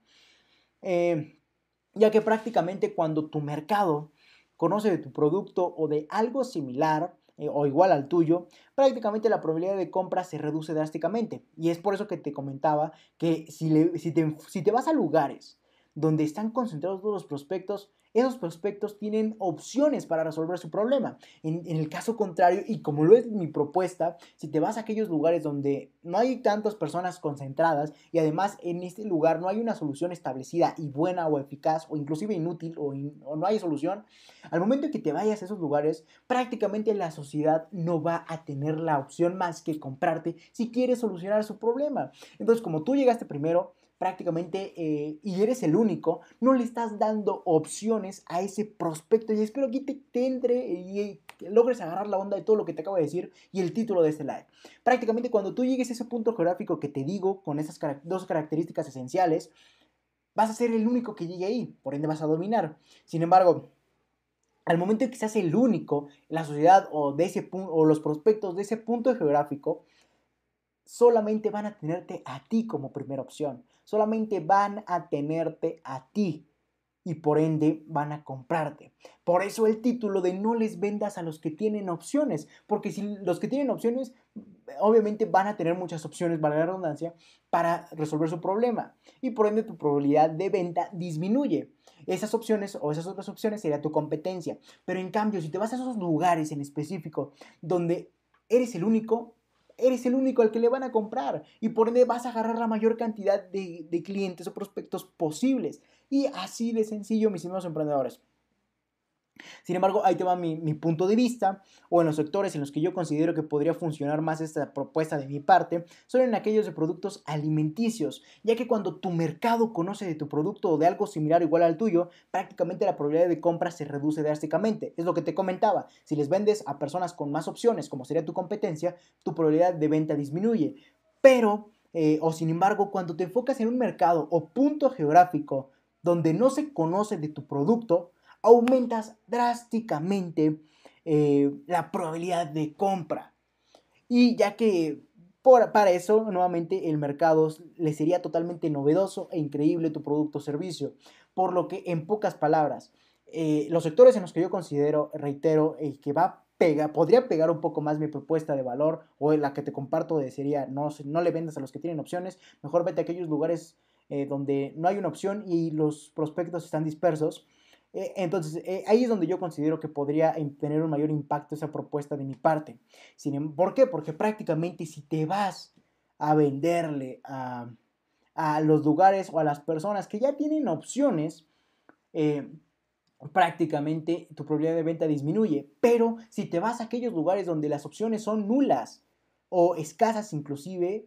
ya que prácticamente cuando tu mercado conoce de tu producto o de algo similar, eh, o igual al tuyo, prácticamente la probabilidad de compra se reduce drásticamente. Y es por eso que te comentaba que si, si, te, si te vas a lugares donde están concentrados todos los prospectos, esos prospectos tienen opciones para resolver su problema. En, el caso contrario, y como lo es mi propuesta, si te vas a aquellos lugares donde no hay tantas personas concentradas y además en este lugar no hay una solución establecida y buena o eficaz o inclusive inútil o, o no hay solución, al momento en que te vayas a esos lugares, prácticamente la sociedad no va a tener la opción más que comprarte si quieres solucionar su problema. Entonces, como tú llegaste primero, prácticamente eh, y eres el único, no le estás dando opciones a ese prospecto. Y espero que te, te entre y logres agarrar la onda de todo lo que te acabo de decir y el título de este live. Prácticamente cuando tú llegues a ese punto geográfico que te digo, con esas dos características esenciales, vas a ser el único que llegue ahí, por ende vas a dominar. Sin embargo, al momento en que seas el único, la sociedad o, de ese o los prospectos de ese punto geográfico, solamente van a tenerte a ti como primera opción. Solamente van a tenerte a ti y por ende van a comprarte. Por eso el título de no les vendas a los que tienen opciones, porque si los que tienen opciones, obviamente van a tener muchas opciones, vale la redundancia, para resolver su problema y por ende tu probabilidad de venta disminuye. Esas opciones o esas otras opciones sería tu competencia, pero en cambio si te vas a esos lugares en específico donde eres el único, eres el único al que le van a comprar y por ende vas a agarrar la mayor cantidad de, clientes o prospectos posibles. Y así de sencillo, mis estimados emprendedores. Sin embargo, ahí te va mi, punto de vista, o en los sectores en los que yo considero que podría funcionar más esta propuesta de mi parte, son en aquellos de productos alimenticios, ya que cuando tu mercado conoce de tu producto o de algo similar igual al tuyo, prácticamente la probabilidad de compra se reduce drásticamente. Es lo que te comentaba, si les vendes a personas con más opciones, como sería tu competencia, tu probabilidad de venta disminuye. Pero, eh, o sin embargo, cuando te enfocas en un mercado o punto geográfico donde no se conoce de tu producto, aumentas drásticamente eh, la probabilidad de compra. Y ya que para eso, nuevamente, el mercado le sería totalmente novedoso e increíble tu producto o servicio. Por lo que, en pocas palabras, eh, los sectores en los que yo considero, reitero, el que va podría pegar un poco más mi propuesta de valor o la que te comparto de sería no, no le vendas a los que tienen opciones, mejor vete a aquellos lugares eh, donde no hay una opción y los prospectos están dispersos eh, entonces, eh, ahí es donde yo considero que podría tener un mayor impacto esa propuesta de mi parte. Sin, em, ¿Por qué? Porque prácticamente si te vas a venderle a, los lugares o a las personas que ya tienen opciones, eh, prácticamente tu probabilidad de venta disminuye. Pero si te vas a aquellos lugares donde las opciones son nulas o escasas inclusive,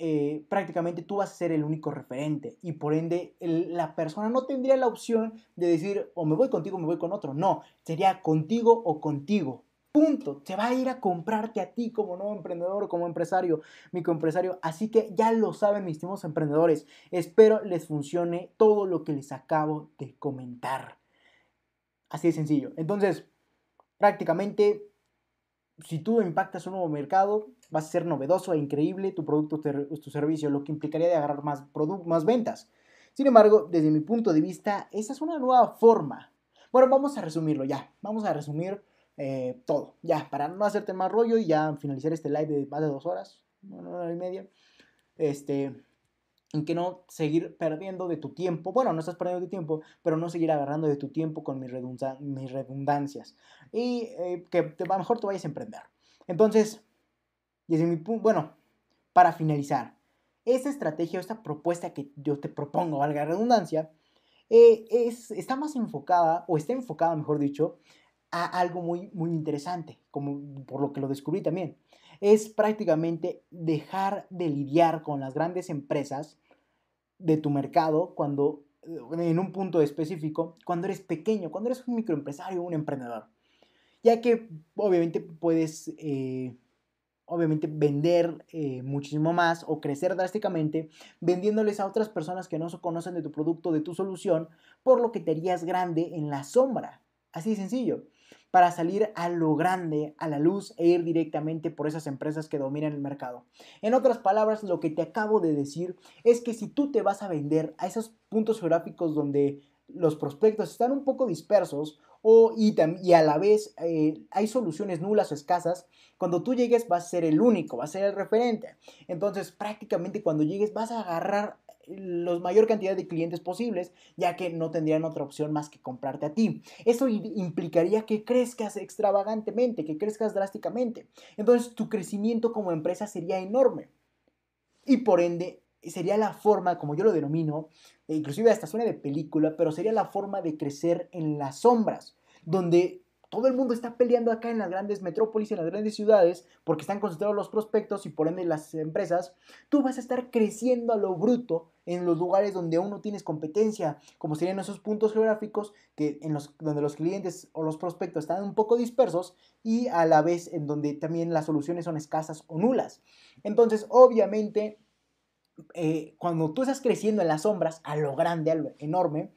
eh, prácticamente tú vas a ser el único referente y por ende la persona no tendría la opción de decir o me voy contigo o me voy con otro. No, sería contigo o contigo. Punto. Se va a ir a comprarte a ti como nuevo emprendedor como empresario, microempresario. Así que ya lo saben mis estimados emprendedores. Espero les funcione todo lo que les acabo de comentar. Así de sencillo. Entonces, prácticamente, si tú impactas un nuevo mercado, vas a ser novedoso e increíble tu producto o tu servicio, lo que implicaría de agarrar más, más ventas. Sin embargo, desde mi punto de vista, esa es una nueva forma. Bueno, vamos a resumirlo ya. Vamos a resumir eh, todo. Ya, para no hacerte más rollo y ya finalizar este live de más de dos horas, una hora y media. Este, en que no seguir perdiendo de tu tiempo, bueno, no estás perdiendo tu tiempo, pero no seguir agarrando de tu tiempo con mis, redundancias y eh, que a lo mejor te vayas a emprender. Entonces, desde mi punto, bueno, para finalizar, esta estrategia, esta propuesta que yo te propongo, valga la redundancia, eh, es, está más enfocada, o está enfocada, mejor dicho, a algo muy, muy interesante, como por lo que lo descubrí también es prácticamente dejar de lidiar con las grandes empresas de tu mercado cuando eh, en un punto específico, cuando eres pequeño, cuando eres un microempresario, un emprendedor. Ya que obviamente puedes, eh, obviamente, vender eh, muchísimo más o crecer drásticamente vendiéndoles a otras personas que no conocen de tu producto, de tu solución, por lo que te harías grande en la sombra. Así de sencillo para salir a lo grande, a la luz e ir directamente por esas empresas que dominan el mercado. En otras palabras, lo que te acabo de decir es que si tú te vas a vender a esos puntos geográficos donde los prospectos están un poco dispersos o, y, y a la vez eh, hay soluciones nulas o escasas, cuando tú llegues vas a ser el único, vas a ser el referente. Entonces prácticamente cuando llegues vas a agarrar la mayor cantidad de clientes posibles, ya que no tendrían otra opción más que comprarte a ti. Eso implicaría que crezcas extravagantemente, que crezcas drásticamente. Entonces tu crecimiento como empresa sería enorme. Y por ende, sería la forma, como yo lo denomino, inclusive hasta suena de película, pero sería la forma de crecer en las sombras, donde todo el mundo está peleando acá en las grandes metrópolis, en las grandes ciudades, porque están concentrados los prospectos y por ende las empresas. Tú vas a estar creciendo a lo bruto en los lugares donde aún no tienes competencia, como serían esos puntos geográficos que en los, donde los clientes o los prospectos están un poco dispersos y a la vez en donde también las soluciones son escasas o nulas. Entonces, obviamente, eh, cuando tú estás creciendo en las sombras, a lo grande, a lo enorme,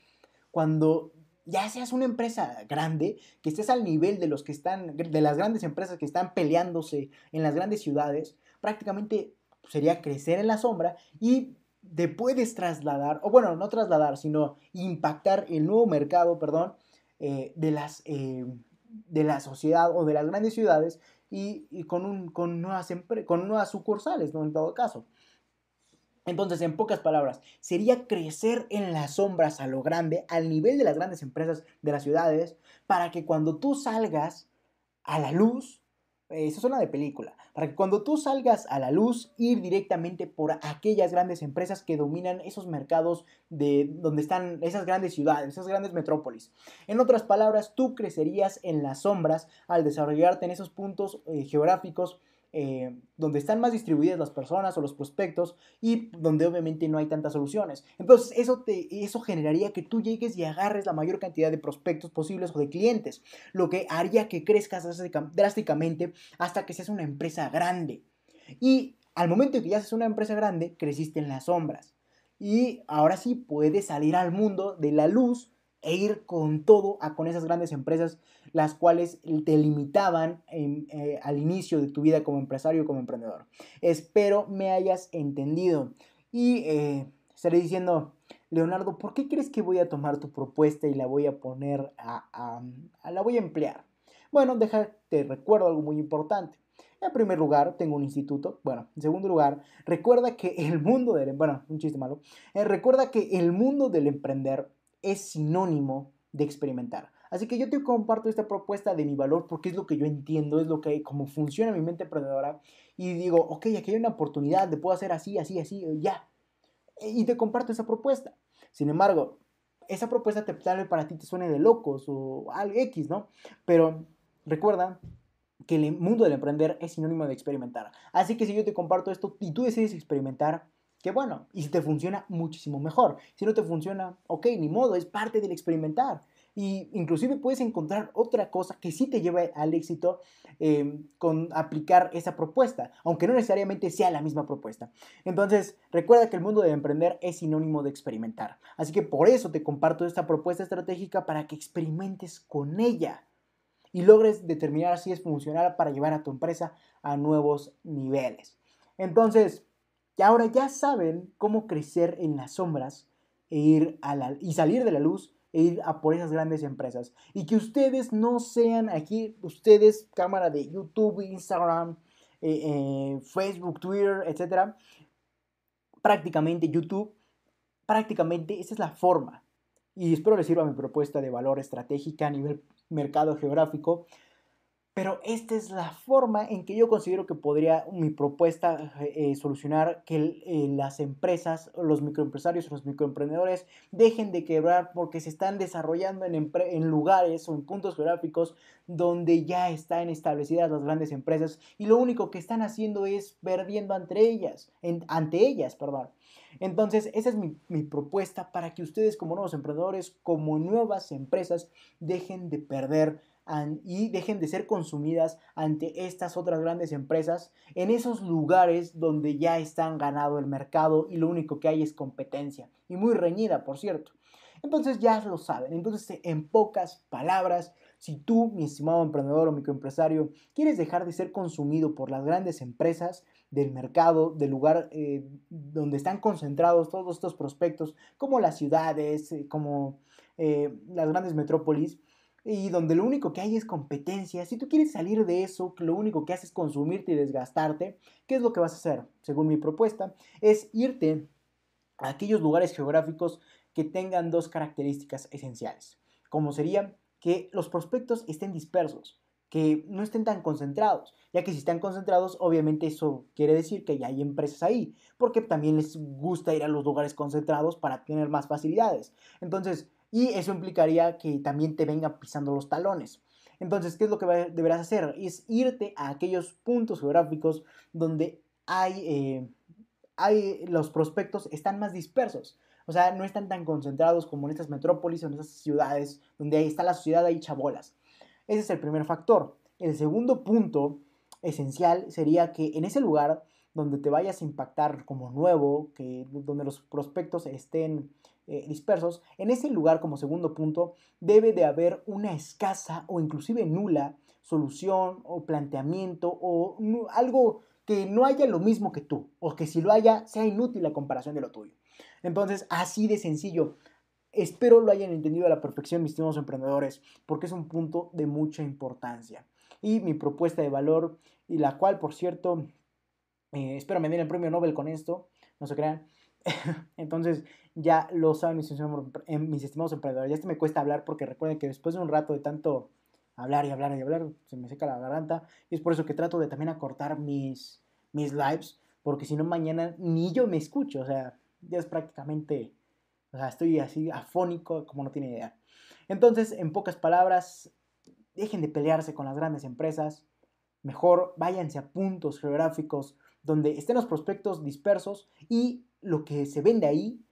cuando ya seas una empresa grande, que estés al nivel de los que están, de las grandes empresas que están peleándose en las grandes ciudades, prácticamente sería crecer en la sombra y te puedes trasladar, o bueno, no trasladar, sino impactar el nuevo mercado, perdón, eh, de, las, eh, de la sociedad o de las grandes ciudades y, con, un, con, nuevas con nuevas sucursales, ¿no? En todo caso. Entonces, en pocas palabras, sería crecer en las sombras a lo grande, al nivel de las grandes empresas de las ciudades, para que cuando tú salgas a la luz, eh, eso suena de película, para que cuando tú salgas a la luz, ir directamente por aquellas grandes empresas que dominan esos mercados de donde están esas grandes ciudades, esas grandes metrópolis. En otras palabras, tú crecerías en las sombras al desarrollarte en esos puntos eh, geográficos eh, donde están más distribuidas las personas o los prospectos y donde obviamente no hay tantas soluciones. Entonces eso, te, eso generaría que tú llegues y agarres la mayor cantidad de prospectos posibles o de clientes, lo que haría que crezcas drásticamente hasta que seas una empresa grande. Y al momento en que ya seas una empresa grande, creciste en las sombras. Y ahora sí puedes salir al mundo de la luz e ir con todo a con esas grandes empresas, las cuales te limitaban eh, al inicio de tu vida como empresario, como emprendedor. Espero me hayas entendido. Y eh, estaré diciendo, Leonardo, ¿por qué crees que voy a tomar tu propuesta y la voy a poner a, la voy a emplear? Bueno, déjate recuerdo algo muy importante. En primer lugar, tengo un instituto. Bueno, en segundo lugar, recuerda que el mundo del... Bueno, un chiste malo. Eh, recuerda que el mundo del emprender es sinónimo de experimentar. Así que yo te comparto esta propuesta de mi valor porque es lo que yo entiendo, es lo que, como funciona mi mente emprendedora. Y digo, ok, aquí hay una oportunidad, de puedo hacer así, así, así, ya. Y te comparto esa propuesta. Sin embargo, esa propuesta te, tal para ti te suene de locos o algo X, ¿no? Pero recuerda que el mundo del emprender es sinónimo de experimentar. Así que si yo te comparto esto y tú decides experimentar, que bueno, y si te funciona, muchísimo mejor. Si no te funciona, ok, ni modo, es parte del experimentar. Y inclusive puedes encontrar otra cosa que sí te lleve al éxito em, con aplicar esa propuesta, aunque no necesariamente sea la misma propuesta. Entonces, recuerda que el mundo de emprender es sinónimo de experimentar. Así que por eso te comparto esta propuesta estratégica para que experimentes con ella y logres determinar si es funcional para llevar a tu empresa a nuevos niveles. Entonces, y ahora ya saben cómo crecer en las sombras e ir a la, y salir de la luz e ir a por esas grandes empresas. Y que ustedes no sean aquí, ustedes, cámara de YouTube, Instagram, eh, eh, Facebook, Twitter, etcétera, prácticamente YouTube, prácticamente esa es la forma. Y espero les sirva mi propuesta de valor estratégica a nivel mercado geográfico pero esta es la forma en que yo considero que podría mi propuesta eh, solucionar que eh, las empresas, los microempresarios, los microemprendedores dejen de quebrar porque se están desarrollando en, lugares o en puntos geográficos donde ya están establecidas las grandes empresas y lo único que están haciendo es perdiendo ante ellas, ante ellas, perdón. Entonces, esa es mi, propuesta para que ustedes como nuevos emprendedores, como nuevas empresas, dejen de perder y dejen de ser consumidas ante estas otras grandes empresas en esos lugares donde ya están ganado el mercado y lo único que hay es competencia y muy reñida, por cierto. Entonces ya lo saben. Entonces, en pocas palabras, si tú, mi estimado emprendedor o microempresario, quieres dejar de ser consumido por las grandes empresas del mercado, del lugar eh, donde están concentrados todos estos prospectos, como las ciudades, eh, como eh, las grandes metrópolis, y donde lo único que hay es competencia, si tú quieres salir de eso, lo único que haces es consumirte y desgastarte, ¿qué es lo que vas a hacer? Según mi propuesta, es irte a aquellos lugares geográficos que tengan dos características esenciales, como sería que los prospectos estén dispersos, que no estén tan concentrados, ya que si están concentrados, obviamente eso quiere decir que ya hay empresas ahí, porque también les gusta ir a los lugares concentrados para tener más facilidades. Entonces, y eso implicaría que también te vengan pisando los talones. Entonces, ¿qué es lo que deberás hacer? Es irte a aquellos puntos geográficos donde hay, eh, hay los prospectos están más dispersos. O sea, no están tan concentrados como en estas metrópolis o en estas ciudades donde ahí está la sociedad, hay chabolas. Ese es el primer factor. El segundo punto esencial sería que en ese lugar donde te vayas a impactar como nuevo, que, donde los prospectos estén eh, dispersos, en ese lugar como segundo punto debe de haber una escasa o inclusive nula solución o planteamiento o algo que no haya lo mismo que tú o que si lo haya sea inútil la comparación de lo tuyo. Entonces, así de sencillo. Espero lo hayan entendido a la perfección, mis estimados emprendedores, porque es un punto de mucha importancia. Y mi propuesta de valor, y la cual, por cierto, eh, espero me den el premio Nobel con esto, no se crean, Entonces, ya lo saben mis, em, estimados emprendedores. Ya este me cuesta hablar porque recuerden que después de un rato de tanto hablar y hablar y hablar, se me seca la garganta. Y es por eso que trato de también acortar mis, mis lives, porque si no, mañana ni yo me escucho. O sea, ya es prácticamente. O sea, estoy así afónico, como no tiene idea. Entonces, en pocas palabras, dejen de pelearse con las grandes empresas. Mejor váyanse a puntos geográficos donde estén los prospectos dispersos y lo que se vende ahí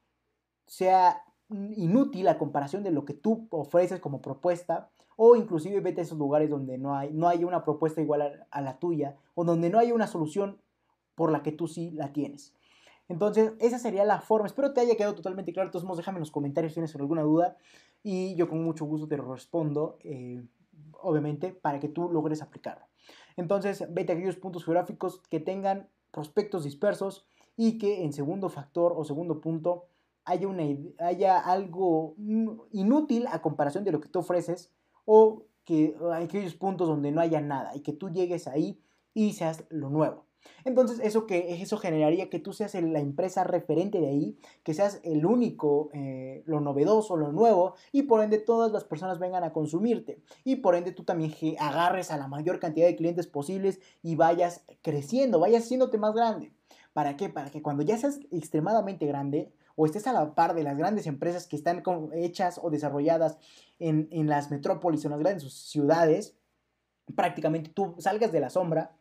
sea inútil a comparación de lo que tú ofreces como propuesta o inclusive vete a esos lugares donde no hay, no una propuesta igual a, la tuya o donde no hay una solución por la que tú sí la tienes. Entonces, esa sería la forma. Espero te haya quedado totalmente claro. Entonces, déjame en los comentarios si tienes alguna duda y yo con mucho gusto te respondo, eh, obviamente, para que tú logres aplicarlo. Entonces, vete a aquellos puntos geográficos que tengan prospectos dispersos y que en segundo factor o segundo punto haya, una, haya algo inútil a comparación de lo que tú ofreces o que hay aquellos puntos donde no haya nada y que tú llegues ahí y seas lo nuevo. Entonces, eso, que, eso generaría que tú seas la empresa referente de ahí, que seas el único, eh, lo novedoso, lo nuevo, y por ende todas las personas vengan a consumirte. Y por ende tú también agarres a la mayor cantidad de clientes posibles y vayas creciendo, vayas haciéndote más grande. ¿Para qué? Para que cuando ya seas extremadamente grande o estés a la par de las grandes empresas que están hechas o desarrolladas en, en las metrópolis o en las grandes ciudades, prácticamente tú salgas de la sombra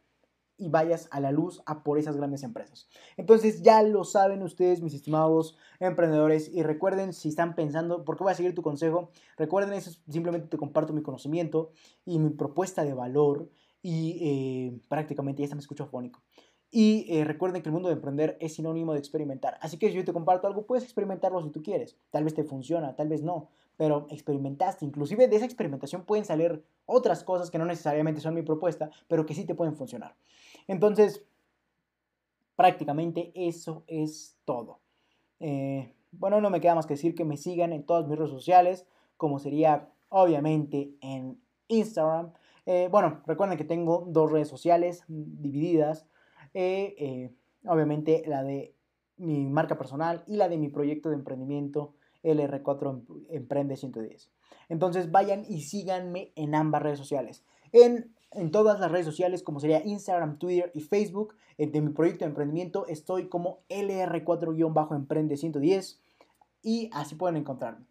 y vayas a la luz a por esas grandes empresas. Entonces ya lo saben ustedes, mis estimados emprendedores, y recuerden si están pensando, porque voy a seguir tu consejo, recuerden eso, simplemente te comparto mi conocimiento y mi propuesta de valor y eh, prácticamente ya está me escucho afónico. Y eh, recuerden que el mundo de emprender es sinónimo de experimentar. Así que si yo te comparto algo, puedes experimentarlo si tú quieres. Tal vez te funciona, tal vez no, pero experimentaste. Inclusive de esa experimentación pueden salir otras cosas que no necesariamente son mi propuesta, pero que sí te pueden funcionar. Entonces, prácticamente eso es todo. Eh, bueno, no me queda más que decir que me sigan en todas mis redes sociales, como sería obviamente en Instagram. Eh, bueno, recuerden que tengo dos redes sociales divididas. Eh, obviamente la de mi marca personal y la de mi proyecto de emprendimiento LR4 Emprende 110. Entonces vayan y síganme en ambas redes sociales. En, en todas las redes sociales, como sería Instagram, Twitter y Facebook, de mi proyecto de emprendimiento, estoy como LR4-Emprende 110 y así pueden encontrarme.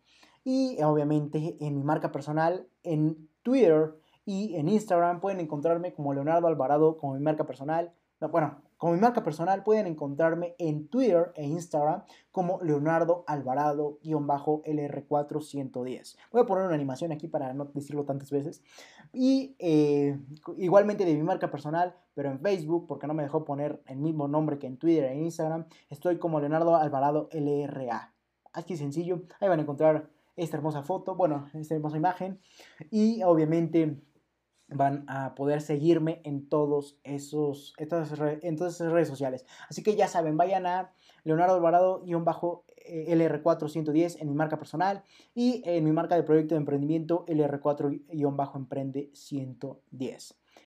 Y obviamente en mi marca personal, en Twitter y en Instagram pueden encontrarme como Leonardo Alvarado como mi marca personal. Bueno, como mi marca personal pueden encontrarme en Twitter e Instagram como Leonardo Alvarado-LR410. Voy a poner una animación aquí para no decirlo tantas veces. Y eh, igualmente de mi marca personal, pero en Facebook, porque no me dejó poner el mismo nombre que en Twitter e Instagram, estoy como Leonardo Alvarado LRA. Así sencillo, ahí van a encontrar esta hermosa foto, bueno, esta hermosa imagen. Y obviamente van a poder seguirme en todos esos todas esas redes sociales. Así que ya saben, vayan a Leonardo Alvarado-LR410 eh, en mi marca personal y en mi marca de proyecto de emprendimiento LR4-Emprende 110.